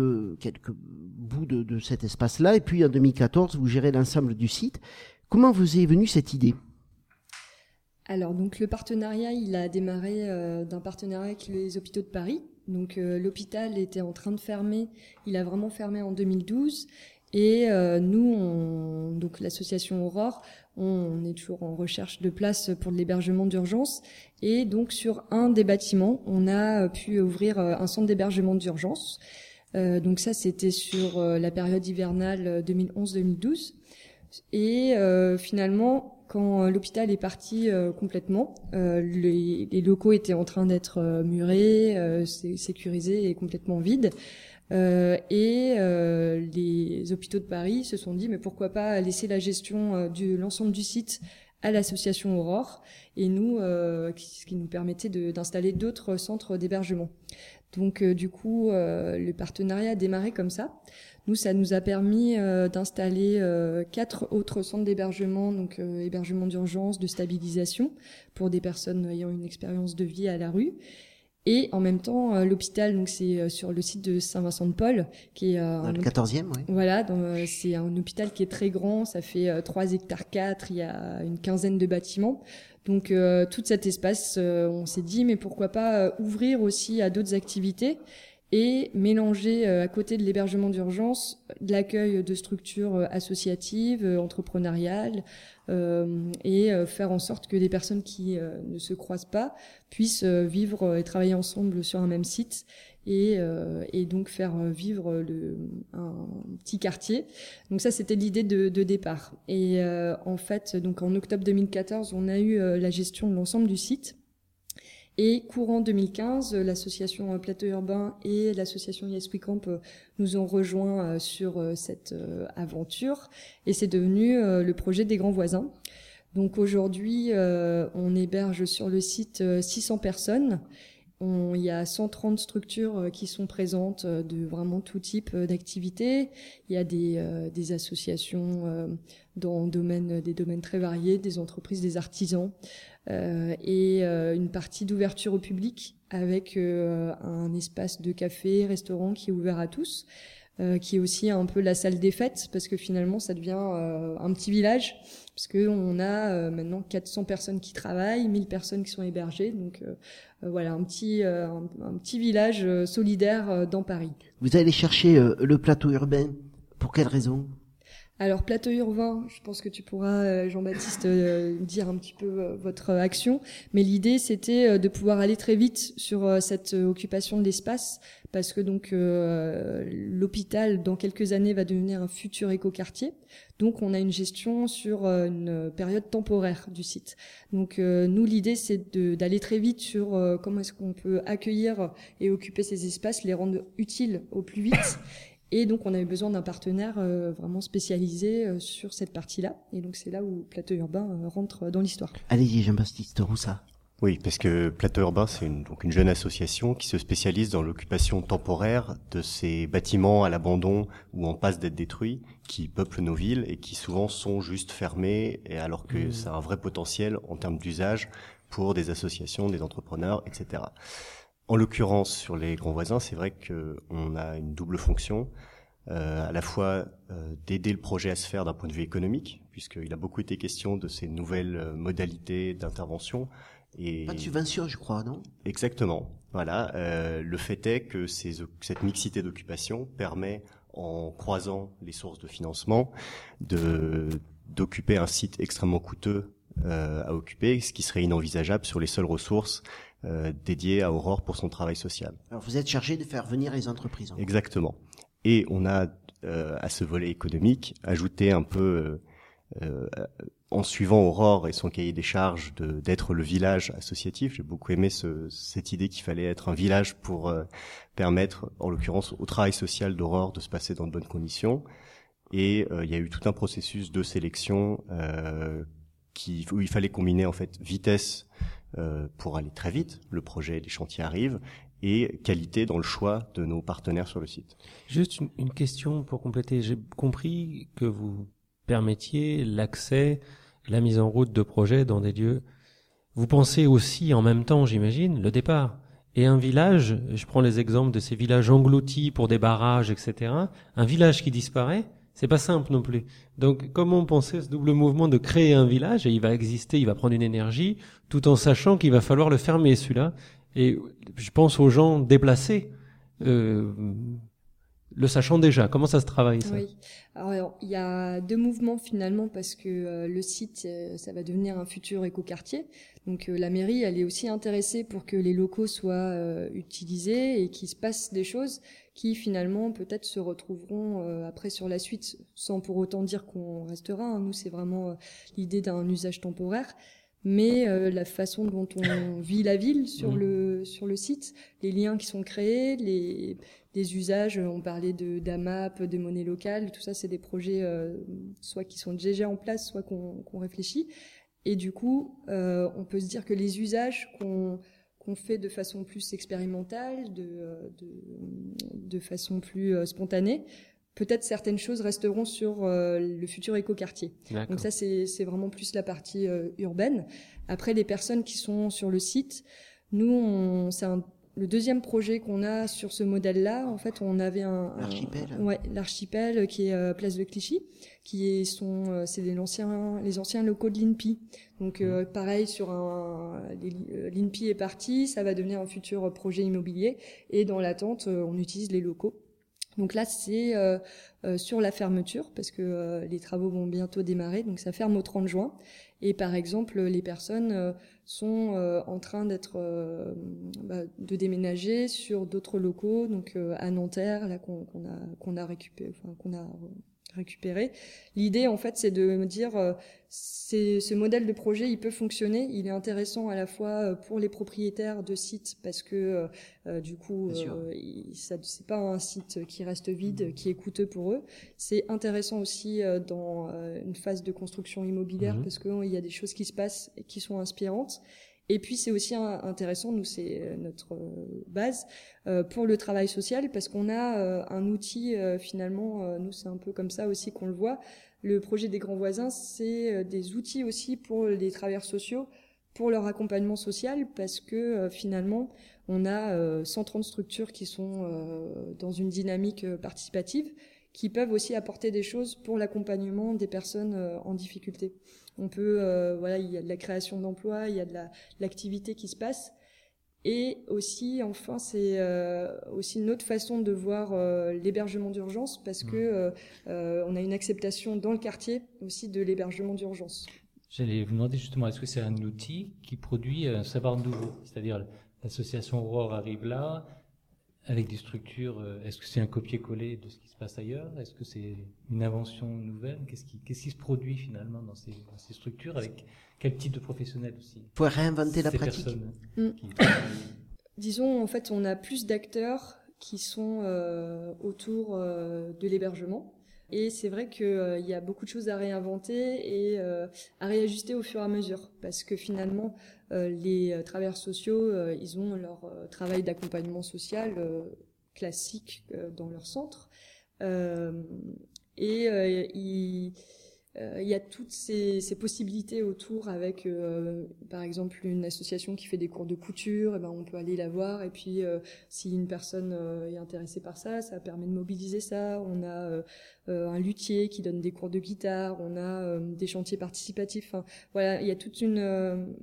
bouts de, de cet espace-là, et puis en 2014, vous gérez l'ensemble du site. Comment vous est venue cette idée? Alors, donc le partenariat, il a démarré euh, d'un partenariat avec les hôpitaux de Paris. Donc euh, l'hôpital était en train de fermer, il a vraiment fermé en 2012. Et euh, nous, on, donc l'association Aurore, on est toujours en recherche de place pour l'hébergement d'urgence. Et donc sur un des bâtiments, on a pu ouvrir euh, un centre d'hébergement d'urgence. Euh, donc ça, c'était sur euh, la période hivernale 2011-2012. Et euh, finalement, quand l'hôpital est parti complètement, les, locaux étaient en train d'être murés, sécurisés et complètement vides. Euh, et euh, les hôpitaux de Paris se sont dit mais pourquoi pas laisser la gestion euh, de l'ensemble du site à l'association Aurore et nous ce qui nous permettait d'installer d'autres centres d'hébergement. Donc du coup le partenariat a démarré comme ça. Nous ça nous a permis d'installer quatre autres centres d'hébergement donc hébergement d'urgence, de stabilisation pour des personnes ayant une expérience de vie à la rue et en même temps, euh, l'hôpital, donc c'est euh, sur le site de Saint-Vincent-de-Paul, qui est euh, dans le 14e, oui. Voilà, c'est un hôpital qui est très grand, ça fait 3 hectares 4, il y a une quinzaine de bâtiments. Donc tout cet espace, on s'est dit, mais pourquoi pas ouvrir aussi à d'autres activités et mélanger à côté de l'hébergement d'urgence de l'accueil de structures associatives, entrepreneuriales, euh, et euh, faire en sorte que des personnes qui euh, ne se croisent pas puissent vivre et travailler ensemble sur un même site et, et donc faire vivre le, un petit quartier. Donc ça, c'était l'idée de, de, départ. Et en fait, donc en octobre 2014, on a eu la gestion de l'ensemble du site. Et courant 2015, l'association Plateau Urbain et l'association Yes We Camp euh, nous ont rejoints euh, sur euh, cette aventure et c'est devenu le projet des grands voisins. Donc aujourd'hui, on héberge sur le site 600 personnes. il y a 130 structures qui sont présentes de vraiment tout type d'activités. Il y a des, associations dans des domaines très variés, des entreprises, des artisans. Euh, et euh, une partie d'ouverture au public avec euh, un espace de café, restaurant qui est ouvert à tous. Euh, qui est aussi un peu la salle des fêtes, parce que finalement ça devient euh, un petit village, parce que on a euh, maintenant 400 personnes qui travaillent, 1000 personnes qui sont hébergées, donc voilà un petit un, un, petit village solidaire dans Paris. Vous allez chercher le plateau urbain pour quelle raison? Alors plateau urbain, je pense que tu pourras, euh, Jean-Baptiste, euh, dire un petit peu euh, votre action. Mais l'idée, c'était de pouvoir aller très vite sur cette occupation de l'espace, parce que donc l'hôpital, dans quelques années, va devenir un futur écoquartier. Donc on a une gestion sur une période temporaire du site. Donc nous, l'idée, c'est d'aller très vite sur comment est-ce qu'on peut accueillir et occuper ces espaces, les rendre utiles au plus vite. Et donc, on avait besoin d'un partenaire euh, vraiment spécialisé euh, sur cette partie-là. Et donc, c'est là où Plateau Urbain euh, rentre dans l'histoire. Allez-y, Jean-Baptiste Roussa. Oui, parce que Plateau Urbain, c'est une, donc une jeune association qui se spécialise dans l'occupation temporaire de ces bâtiments à l'abandon ou en passe d'être détruits, qui peuplent nos villes et qui souvent sont juste fermés, et alors que c'est mmh. un vrai potentiel en termes d'usage pour des associations, des entrepreneurs, etc. En l'occurrence, sur les grands voisins, c'est vrai qu'on a une double fonction, euh, à la fois euh, d'aider le projet à se faire d'un point de vue économique, puisqu'il a beaucoup été question de ces nouvelles euh, modalités d'intervention. Et pas de subvention, je crois, non? Exactement. Voilà. Euh, le fait est que ces, cette mixité d'occupation permet, en croisant les sources de financement, de d'occuper un site extrêmement coûteux à occuper, ce qui serait inenvisageable sur les seules ressources dédié à Aurore pour son travail social. Alors vous êtes chargé de faire venir les entreprises. Exactement. Et on a euh, à ce volet économique ajouté un peu, euh, en suivant Aurore et son cahier des charges, d'être le village associatif. J'ai beaucoup aimé ce, cette idée qu'il fallait être un village pour permettre, en l'occurrence, au travail social d'Aurore de se passer dans de bonnes conditions. Et il y a eu tout un processus de sélection qui, où il fallait combiner en fait vitesse euh, pour aller très vite, le projet, les chantiers arrivent, et qualité dans le choix de nos partenaires sur le site. Juste une, une question pour compléter. J'ai compris que vous permettiez l'accès, la mise en route de projets dans des lieux. Vous pensez aussi en même temps, j'imagine, le départ. Et un village, je prends les exemples de ces villages engloutis pour des barrages, etc. Un village qui disparaît, c'est pas simple non plus. Donc, comment penser ce double mouvement de créer un village et il va exister, il va prendre une énergie, tout en sachant qu'il va falloir le fermer celui-là. Et je pense aux gens déplacés. Euh, le sachant déjà. Comment ça se travaille ça Oui. Alors il y a deux mouvements finalement parce que euh, le site euh, ça va devenir un futur écoquartier. Donc euh, la mairie elle est aussi intéressée pour que les locaux soient utilisés et qu'il se passe des choses qui finalement peut-être se retrouveront après sur la suite sans pour autant dire qu'on restera. Hein. Nous c'est vraiment l'idée d'un usage temporaire mais euh, la façon dont on vit la ville sur mmh. le sur le site, les liens qui sont créés, les des usages, on parlait de d'AMAP, de monnaie locale, tout ça c'est des projets euh, soit qui sont déjà en place, soit qu'on qu'on réfléchit. Et du coup, euh, on peut se dire que les usages qu'on qu'on fait de façon plus expérimentale, de, de, de façon plus spontanée, peut-être certaines choses resteront sur euh, le futur écoquartier. Donc ça, c'est vraiment plus la partie euh, urbaine. Après, les personnes qui sont sur le site, nous, c'est le deuxième projet qu'on a sur ce modèle-là. En fait, on avait un l'archipel. Ouais, l'archipel qui est euh, place de Clichy, qui est sont c'est les anciens les anciens locaux de l'INPI. Donc mmh. pareil sur un l'INPI est parti, ça va devenir un futur projet immobilier et dans l'attente, on utilise les locaux. Donc là, c'est euh, euh, sur la fermeture, parce que euh, les travaux vont bientôt démarrer, donc ça ferme au 30 juin. Et par exemple, les personnes sont en train d'être bah, de déménager sur d'autres locaux, donc à Nanterre, là qu'on a qu'on a récupéré, enfin qu'on a récupérer. L'idée, en fait, c'est de me dire, euh, ce modèle de projet, il peut fonctionner. Il est intéressant à la fois euh, pour les propriétaires de sites parce que euh, du coup, ça c'est pas un site qui reste vide, qui est coûteux pour eux. C'est intéressant aussi dans une phase de construction immobilière mmh. parce qu'il y a des choses qui se passent et qui sont inspirantes. Et puis c'est aussi intéressant, nous c'est euh, notre euh, base euh, pour le travail social parce qu'on a un outil finalement, nous c'est un peu comme ça aussi qu'on le voit. Le projet des grands voisins, c'est des outils aussi pour les travailleurs sociaux, pour leur accompagnement social parce que finalement on a 130 structures qui sont dans une dynamique participative qui peuvent aussi apporter des choses pour l'accompagnement des personnes en difficulté. On peut, euh, voilà, il y a de la création d'emplois, il y a de l'activité qui se passe. Et aussi, enfin, c'est euh, aussi une autre façon de voir euh, l'hébergement d'urgence parce que mmh. on a une acceptation dans le quartier aussi de l'hébergement d'urgence. J'allais vous demander justement, est-ce que c'est un outil qui produit un savoir nouveau C'est-à-dire, l'association Aurore arrive là, avec des structures, euh, est-ce que c'est un copier-coller de ce qui se passe ailleurs? Est-ce que c'est une invention nouvelle? Qu'est-ce qui, qu'est-ce qui se produit finalement dans ces, dans ces structures? Avec quel type de professionnels aussi? Pour réinventer la pratique. Mm. Disons, en fait, on a plus d'acteurs qui sont euh, autour euh, de l'hébergement. Et c'est vrai qu'il euh, y a beaucoup de choses à réinventer et euh, à réajuster au fur et à mesure. Parce que finalement, euh, les travailleurs sociaux, ils ont leur travail d'accompagnement social classique dans leur centre. et ils il y a toutes ces, ces, possibilités autour avec, euh, par exemple, une association qui fait des cours de couture, et eh ben on peut aller la voir. Et puis, euh, si une personne est intéressée par ça, ça permet de mobiliser ça. On a un luthier qui donne des cours de guitare. On a des chantiers participatifs. Enfin, voilà, il y a toute une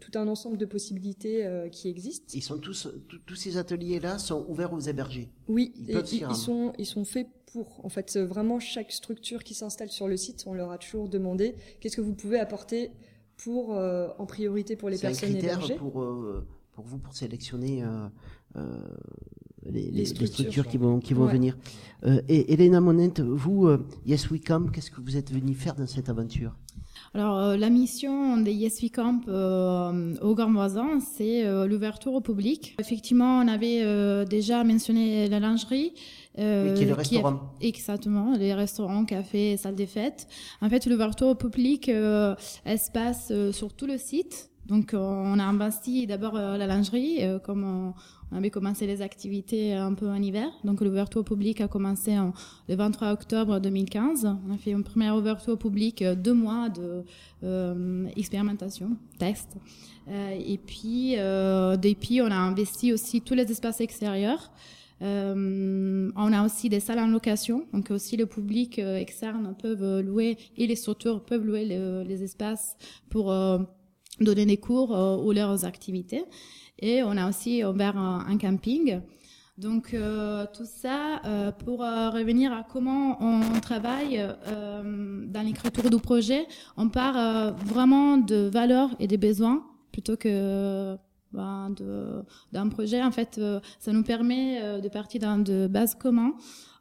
tout un ensemble de possibilités qui existent. Ils sont tous, tous ces ateliers-là sont ouverts aux hébergés. Oui, ils, ils sont, ils sont faits en fait, vraiment, chaque structure qui s'installe sur le site, on leur a toujours demandé qu'est-ce que vous pouvez apporter pour, euh, en priorité pour les personnes un hébergées? Pour, euh, pour vous, pour sélectionner euh, les, structures. qui vont, qui vont venir. et Elena Monent, vous, Yes We Come, qu'est-ce que vous êtes venu faire dans cette aventure? Alors, la mission des Yes We Camp au Grand Voisin, c'est l'ouverture au public. Effectivement, on avait déjà mentionné la lingerie, euh, qui est le restaurant. exactement, les restaurants, cafés, salles des fêtes. En fait, l'ouverture au public, euh, elle se passe euh, sur tout le site. Donc, euh, on a investi d'abord la lingerie, comme on, avait commencé les activités un peu en hiver. Donc, l'ouverture au public a commencé en, le 23 octobre 2015. On a fait une première ouverture au public, deux mois de expérimentation, test. et puis, depuis, on a investi aussi tous les espaces extérieurs. Euh, on a aussi des salles en location, donc aussi le public euh, externe peut louer et les structures peuvent louer les espaces pour euh, donner des cours ou leurs activités. Et on a aussi ouvert un, camping. Donc tout ça pour revenir à comment on travaille dans l'écriture du projet, on part vraiment de valeurs et des besoins plutôt que ben, d'un projet. En fait, euh, ça nous permet euh, de partir dans de bases communes.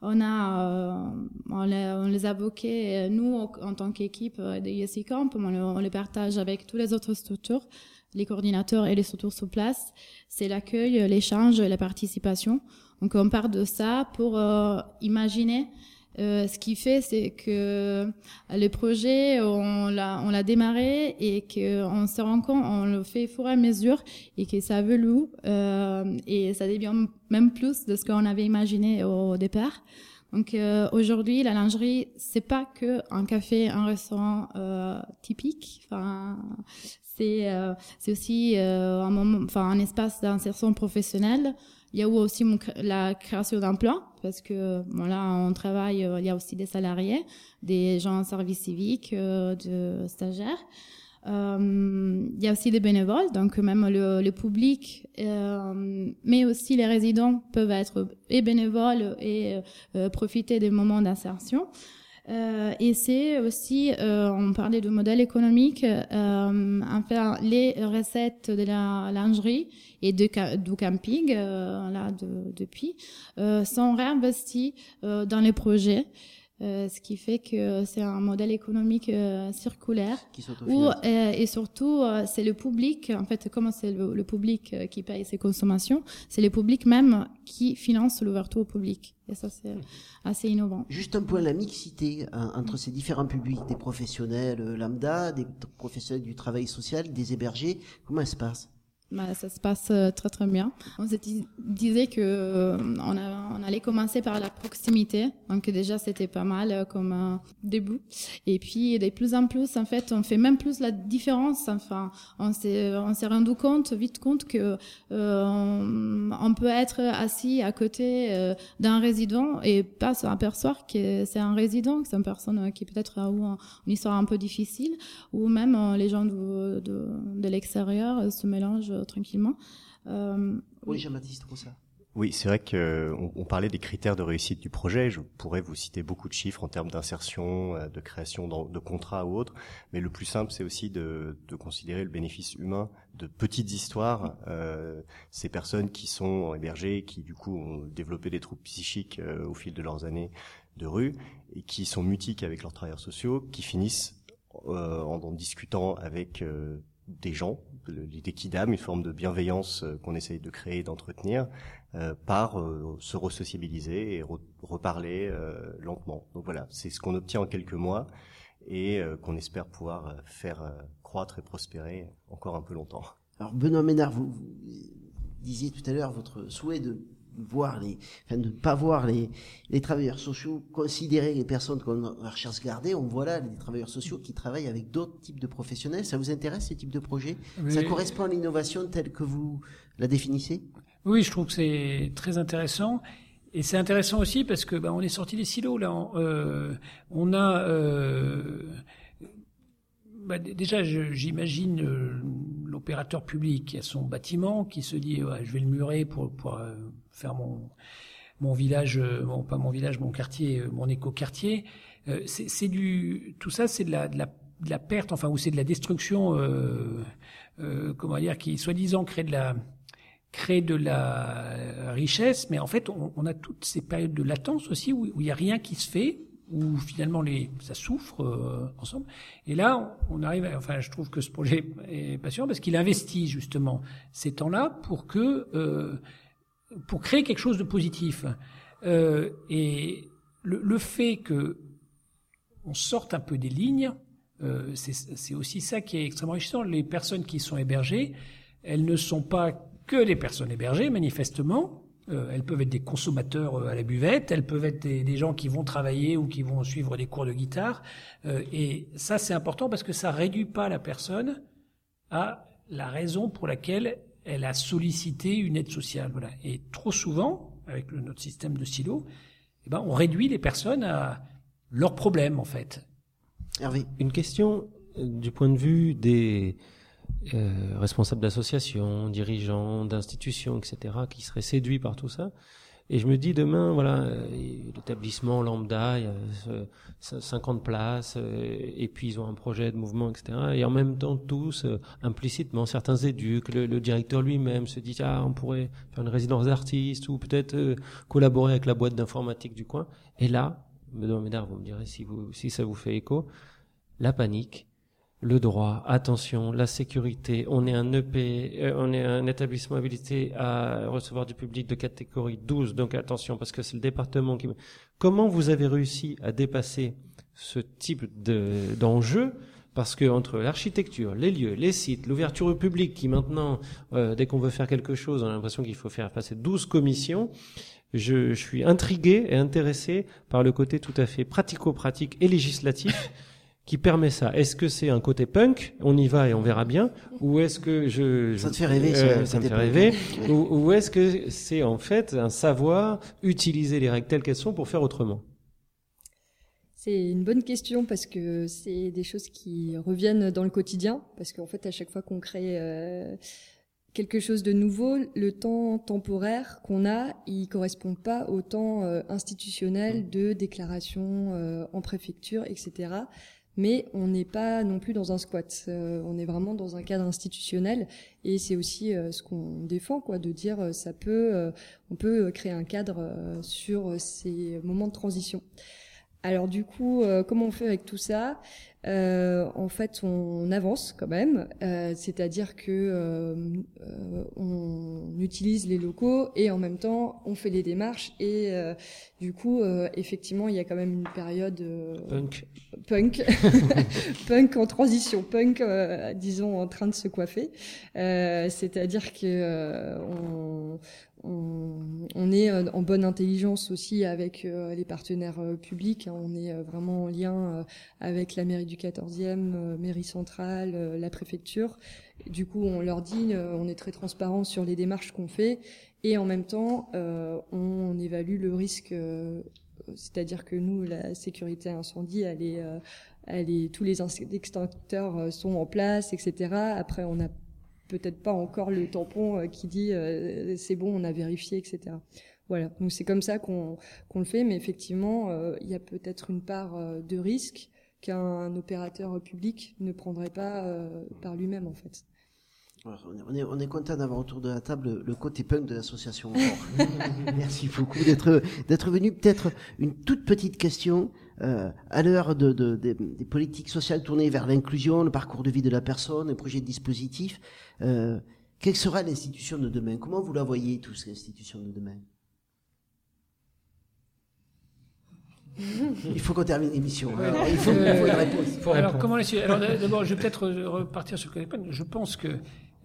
On a, euh, on les, on les a évoqués, euh, nous en, tant qu'équipe de ISI Camp, on, le- on les partage avec toutes les autres structures, les coordinateurs et les structures sur place. C'est l'accueil, l'échange, la participation. Donc on part de ça pour euh, imaginer. Euh, ce qui fait, c'est que le projet, on l'a, on l'a démarré et qu'on se rend compte, on le fait fur et à mesure et que ça évolue euh, et ça devient même plus de ce qu'on avait imaginé au départ. Donc euh, aujourd'hui, la lingerie, c'est pas que un café, un restaurant euh, typique. Enfin, c'est euh, c'est aussi euh, un moment, enfin un espace d'insertion professionnelle. Il y a aussi la création d'emplois parce que bon, là on travaille, euh, il y a aussi des salariés, des gens en service civique, euh, de stagiaires. Euh, il y a aussi des bénévoles, donc même le, le public, euh, mais aussi les résidents peuvent être et bénévoles et euh, profiter des moments d'insertion. Euh, et c'est aussi, euh, on parlait de modèle économique, euh, enfin, les recettes de la lingerie et de, du camping, euh, là, de- depuis, euh, sont réinvestis euh, dans les projets. Euh, ce qui fait que c'est un modèle économique euh, circulaire Qui où, euh, et surtout euh, c'est le public en fait comment c'est le, le public qui paye ses consommations c'est le public même qui finance l'ouverture au public. Et ça c'est assez innovant. Juste un point, la mixité hein, entre ces différents publics, des professionnels lambda, des professionnels du travail social, des hébergés, comment ça se passe? Bah, ça se passe euh, très très bien. On se dis- disait que euh, on, allait commencer par la proximité, donc déjà c'était pas mal euh, comme euh, début. Et puis de plus en plus, en fait, on fait même plus la différence. Enfin, on s'est rendu compte vite compte que on, peut être assis à côté d'un résident et pas s'apercevoir que c'est un résident, que c'est une personne qui peut-être a une histoire un peu difficile, ou même les gens de, l'extérieur se mélangent euh, tranquillement. Euh, Oui, Jean-Baptiste ça. Oui, c'est vrai que on, on parlait des critères de réussite du projet. Je pourrais vous citer beaucoup de chiffres en termes d'insertion, euh, de création de contrats ou autres. Mais le plus simple, c'est aussi de, de considérer le bénéfice humain de petites histoires. Euh, ces personnes qui sont hébergées, qui du coup ont développé des troubles psychiques euh, au fil de leurs années de rue et qui sont mutiques avec leurs travailleurs sociaux, qui finissent euh, en, en discutant avec euh, des gens, l'idée kidam, une forme de bienveillance euh, qu'on essaye de créer, d'entretenir, euh, par euh, se resociabiliser et re- reparler lentement. Donc voilà, c'est ce qu'on obtient en quelques mois et qu'on espère pouvoir faire croître et prospérer encore un peu longtemps. Alors Benoît Ménard, vous disiez tout à l'heure votre souhait de voir les, enfin de ne pas voir les, les travailleurs sociaux considérer les personnes qu'on recherche garder. On voit là les travailleurs sociaux qui travaillent avec d'autres types de professionnels. Ça vous intéresse ces types de projets? Oui. Ça correspond à l'innovation telle que vous la définissez? Oui, je trouve que c'est très intéressant. Et c'est intéressant aussi parce que bah, on est sorti des silos là. On, euh, on a euh, bah, déjà, j'imagine euh, l'opérateur public qui a son bâtiment, qui se dit ouais, je vais le murer pour, pour euh, faire mon mon village, euh, pas mon village, mon quartier, euh, mon éco-quartier. Euh, c'est du tout ça, c'est de la, de la de la perte, enfin ou c'est de la destruction, euh, euh, comment dire, qui soi-disant crée de la crée de la richesse, mais en fait, on, on a toutes ces périodes de latence aussi où il y a rien qui se fait, où finalement les ça souffre euh, ensemble. Et là, on arrive. à- enfin, je trouve que ce projet est passionnant parce qu'il investit justement ces temps-là pour que euh, pour créer quelque chose de positif. Euh, et le, le fait que on sorte un peu des lignes, euh, c'est aussi ça qui est extrêmement enrichissant. Les personnes qui sont hébergées, elles ne sont pas que des personnes hébergées, manifestement. Euh, elles peuvent être des consommateurs euh, à la buvette, elles peuvent être des, des gens qui vont travailler ou qui vont suivre des cours de guitare. Euh, et ça, c'est important parce que ça réduit pas la personne à la raison pour laquelle elle a sollicité une aide sociale. Voilà. Et trop souvent, avec le- notre système de silo, eh ben, on réduit les personnes à leurs problèmes, en fait. Hervé. Une question euh, du point de vue des, euh, responsables d'associations, dirigeants, d'institutions, etc., qui seraient séduits par tout ça. Et je me dis demain, voilà, euh, l'établissement lambda, il y a euh, 50 places, euh, et puis ils ont un projet de mouvement, etc. Et en même temps, tous, euh, implicitement, certains éduques, le, directeur lui-même se dit, ah, on pourrait faire une résidence d'artistes, ou peut-être euh, collaborer avec la boîte d'informatique du coin. Et là, Benoît Médard, vous me direz si, vous, si ça vous fait écho, la panique, le droit, attention, la sécurité, on est un EP, euh, on est un établissement habilité à recevoir du public de catégorie 12, donc attention, parce que c'est le département qui... Comment vous avez réussi à dépasser ce type de- d'enjeu? Parce que entre l'architecture, les lieux, les sites, l'ouverture au public, qui maintenant, euh, dès qu'on veut faire quelque chose, on a l'impression qu'il faut faire passer 12 commissions, je, je suis intrigué et intéressé par le côté tout à fait pratico-pratique et législatif qui permet ça. Est-ce que c'est un côté punk, on y va et on verra bien, ou est-ce que je, Ça te fait rêver, euh, ça me fait rêver, ou, ou est-ce que c'est en fait un savoir utiliser les règles telles qu'elles sont pour faire autrement? C'est une bonne question parce que c'est des choses qui reviennent dans le quotidien. Parce qu'en fait, à chaque fois qu'on crée euh, quelque chose de nouveau, le temps temporaire qu'on a, il correspond pas au temps euh, institutionnel de déclaration euh, en préfecture, etc. Mais on n'est pas non plus dans un squat. Euh, on est vraiment dans un cadre institutionnel, et c'est aussi euh, ce qu'on défend, quoi, de dire euh, ça peut, on peut créer un cadre sur ces moments de transition. Alors du coup, euh, comment on fait avec tout ça? Euh, En fait, on avance quand même, euh, c'est-à-dire que euh, euh, on utilise les locaux et en même temps on fait les démarches et euh, du coup, euh, effectivement, il y a quand même une période euh, Punk. punk, punk en transition, punk, euh, disons, en train de se coiffer. Euh, C'est-à-dire que euh, on, on, est euh, en bonne intelligence aussi avec euh, les partenaires euh, publics. hein. On est vraiment en lien avec la mairie du 14e, euh, mairie centrale, la préfecture. Du coup, on leur dit, on est très transparent sur les démarches qu'on fait, et en même temps, on évalue le risque. c'est-à-dire que nous, la sécurité incendie, tous les extincteurs sont en place, etc. Après, on n'a peut-être pas encore le tampon euh, qui dit euh, c'est bon, on a vérifié, etc. Voilà. Donc c'est comme ça qu'on le fait, mais effectivement, euh, il y a peut-être une part de risque qu'un opérateur public ne prendrait pas par lui-même, en fait. On est- On est, on est content d'avoir autour de la table le, le côté punk de l'association. Merci beaucoup d'être d'être venu. Peut-être une toute petite question euh, à l'heure de, de- des- des politiques sociales tournées vers l'inclusion, le parcours de vie de la personne, les projets de dispositifs. Euh, quelle sera l'institution de demain? Comment vous la voyez tous l'institution de demain? Il faut qu'on termine l'émission. hein. Alors, il, faut, il faut une réponse. Euh, alors, comment les- alors, d'abord, je vais peut-être repartir sur le côté punk. Je pense que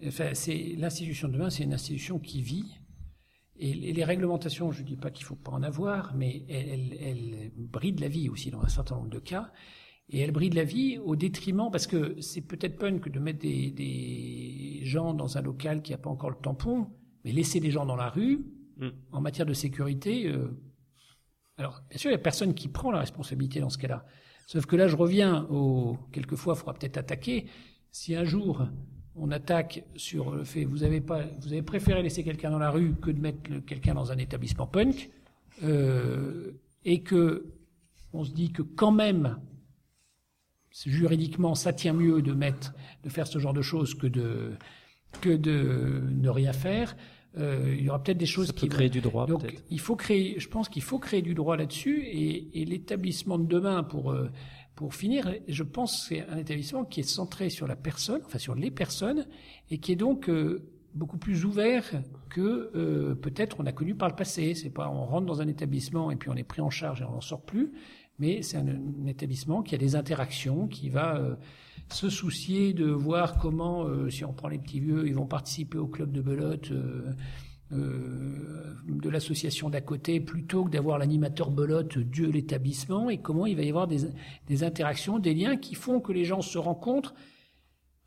enfin, c'est l'institution de demain, c'est une institution qui vit. Et les réglementations, je ne dis pas qu'il ne faut pas en avoir, mais elles, elles, brident la vie aussi dans un certain nombre de cas. Et elles brident la vie au détriment, parce que c'est peut-être punk de mettre des, des gens dans un local qui n'a pas encore le tampon, mais laisser des gens dans la rue, en matière de sécurité, euh, alors, bien sûr, il y a personne qui prend la responsabilité dans ce cas-là. Sauf que là, je reviens au. Quelquefois, il faudra peut-être attaquer. Si un jour, on attaque sur le fait, vous avez pas, vous avez préféré laisser quelqu'un dans la rue que de mettre quelqu'un dans un établissement punk, euh, et que on se dit que quand même, juridiquement, ça tient mieux de mettre, de faire ce genre de choses que de que de ne rien faire. Euh, il y aura peut-être des choses Ça qui peut créer du droit, Donc, il faut créer, je pense qu'il faut créer du droit là-dessus et, et l'établissement de demain pour euh, pour finir, je pense que c'est un établissement qui est centré sur la personne, enfin sur les personnes et qui est donc euh, beaucoup plus ouvert que euh, peut-être on a connu par le passé. C'est pas on rentre dans un établissement et puis on est pris en charge et on n'en sort plus, mais c'est un, établissement qui a des interactions, qui va euh, se soucier de voir comment, euh, si on prend les petits vieux, ils vont participer au club de belote euh, de l'association d'à côté, plutôt que d'avoir l'animateur belote de l'établissement, et comment il va y avoir des, des interactions, des liens qui font que les gens se rencontrent,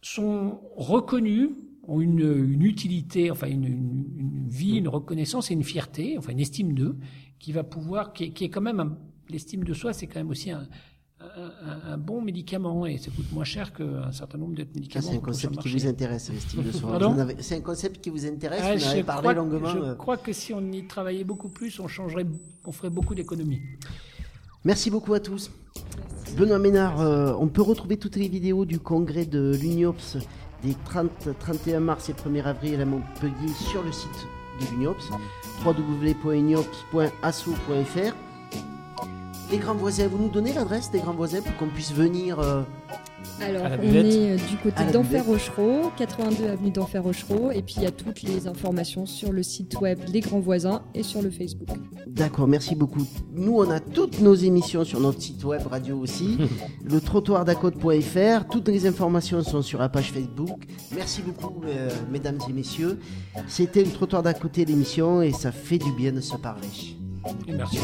sont reconnus, ont une, une utilité, enfin une, une- vie, une reconnaissance et une fierté, enfin une estime d'eux, qui va pouvoir, qui, qui est quand même l'estime de soi, c'est quand même aussi un, un, un, bon médicament et ça coûte moins cher qu'un certain nombre d'autres médicaments. c'est un concept qui vous intéresse, Steve C'est un concept qui vous intéresse. Ah, vous en avez parlé longuement. Je crois que si on y travaillait beaucoup plus, on changerait, on ferait beaucoup d'économies. Merci beaucoup à tous. Benoît Ménard, euh, on peut retrouver toutes les vidéos du congrès de l'UNIOPS des 30, 31 mars et 1er avril à Montpellier sur le site de l'UNIOPS, www.uniops.asso.fr. Les grands voisins, vous nous donnez l'adresse des grands voisins pour qu'on puisse venir euh, alors, on est euh, du côté d'Enfer Rochereau, 82 avenue d'Enfer Rochereau, et puis il y a toutes les informations sur le site web Les Grands Voisins et sur le Facebook. D'accord, merci beaucoup. Nous, on a toutes nos émissions sur notre site web radio aussi, le trottoirdacote.fr. Toutes les informations sont sur la page Facebook. Merci beaucoup, euh, mesdames et messieurs. C'était le trottoir d'à côté l'émission et ça fait du bien de se parler. Merci.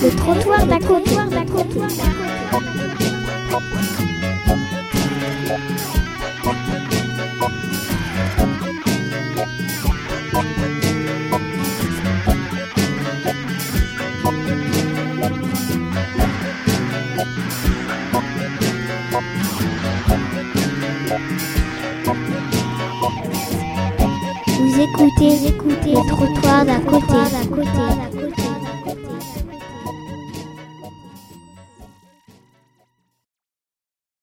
Le trottoir d'à côté. Vous écoutez, écoutez le trottoir d'à côté.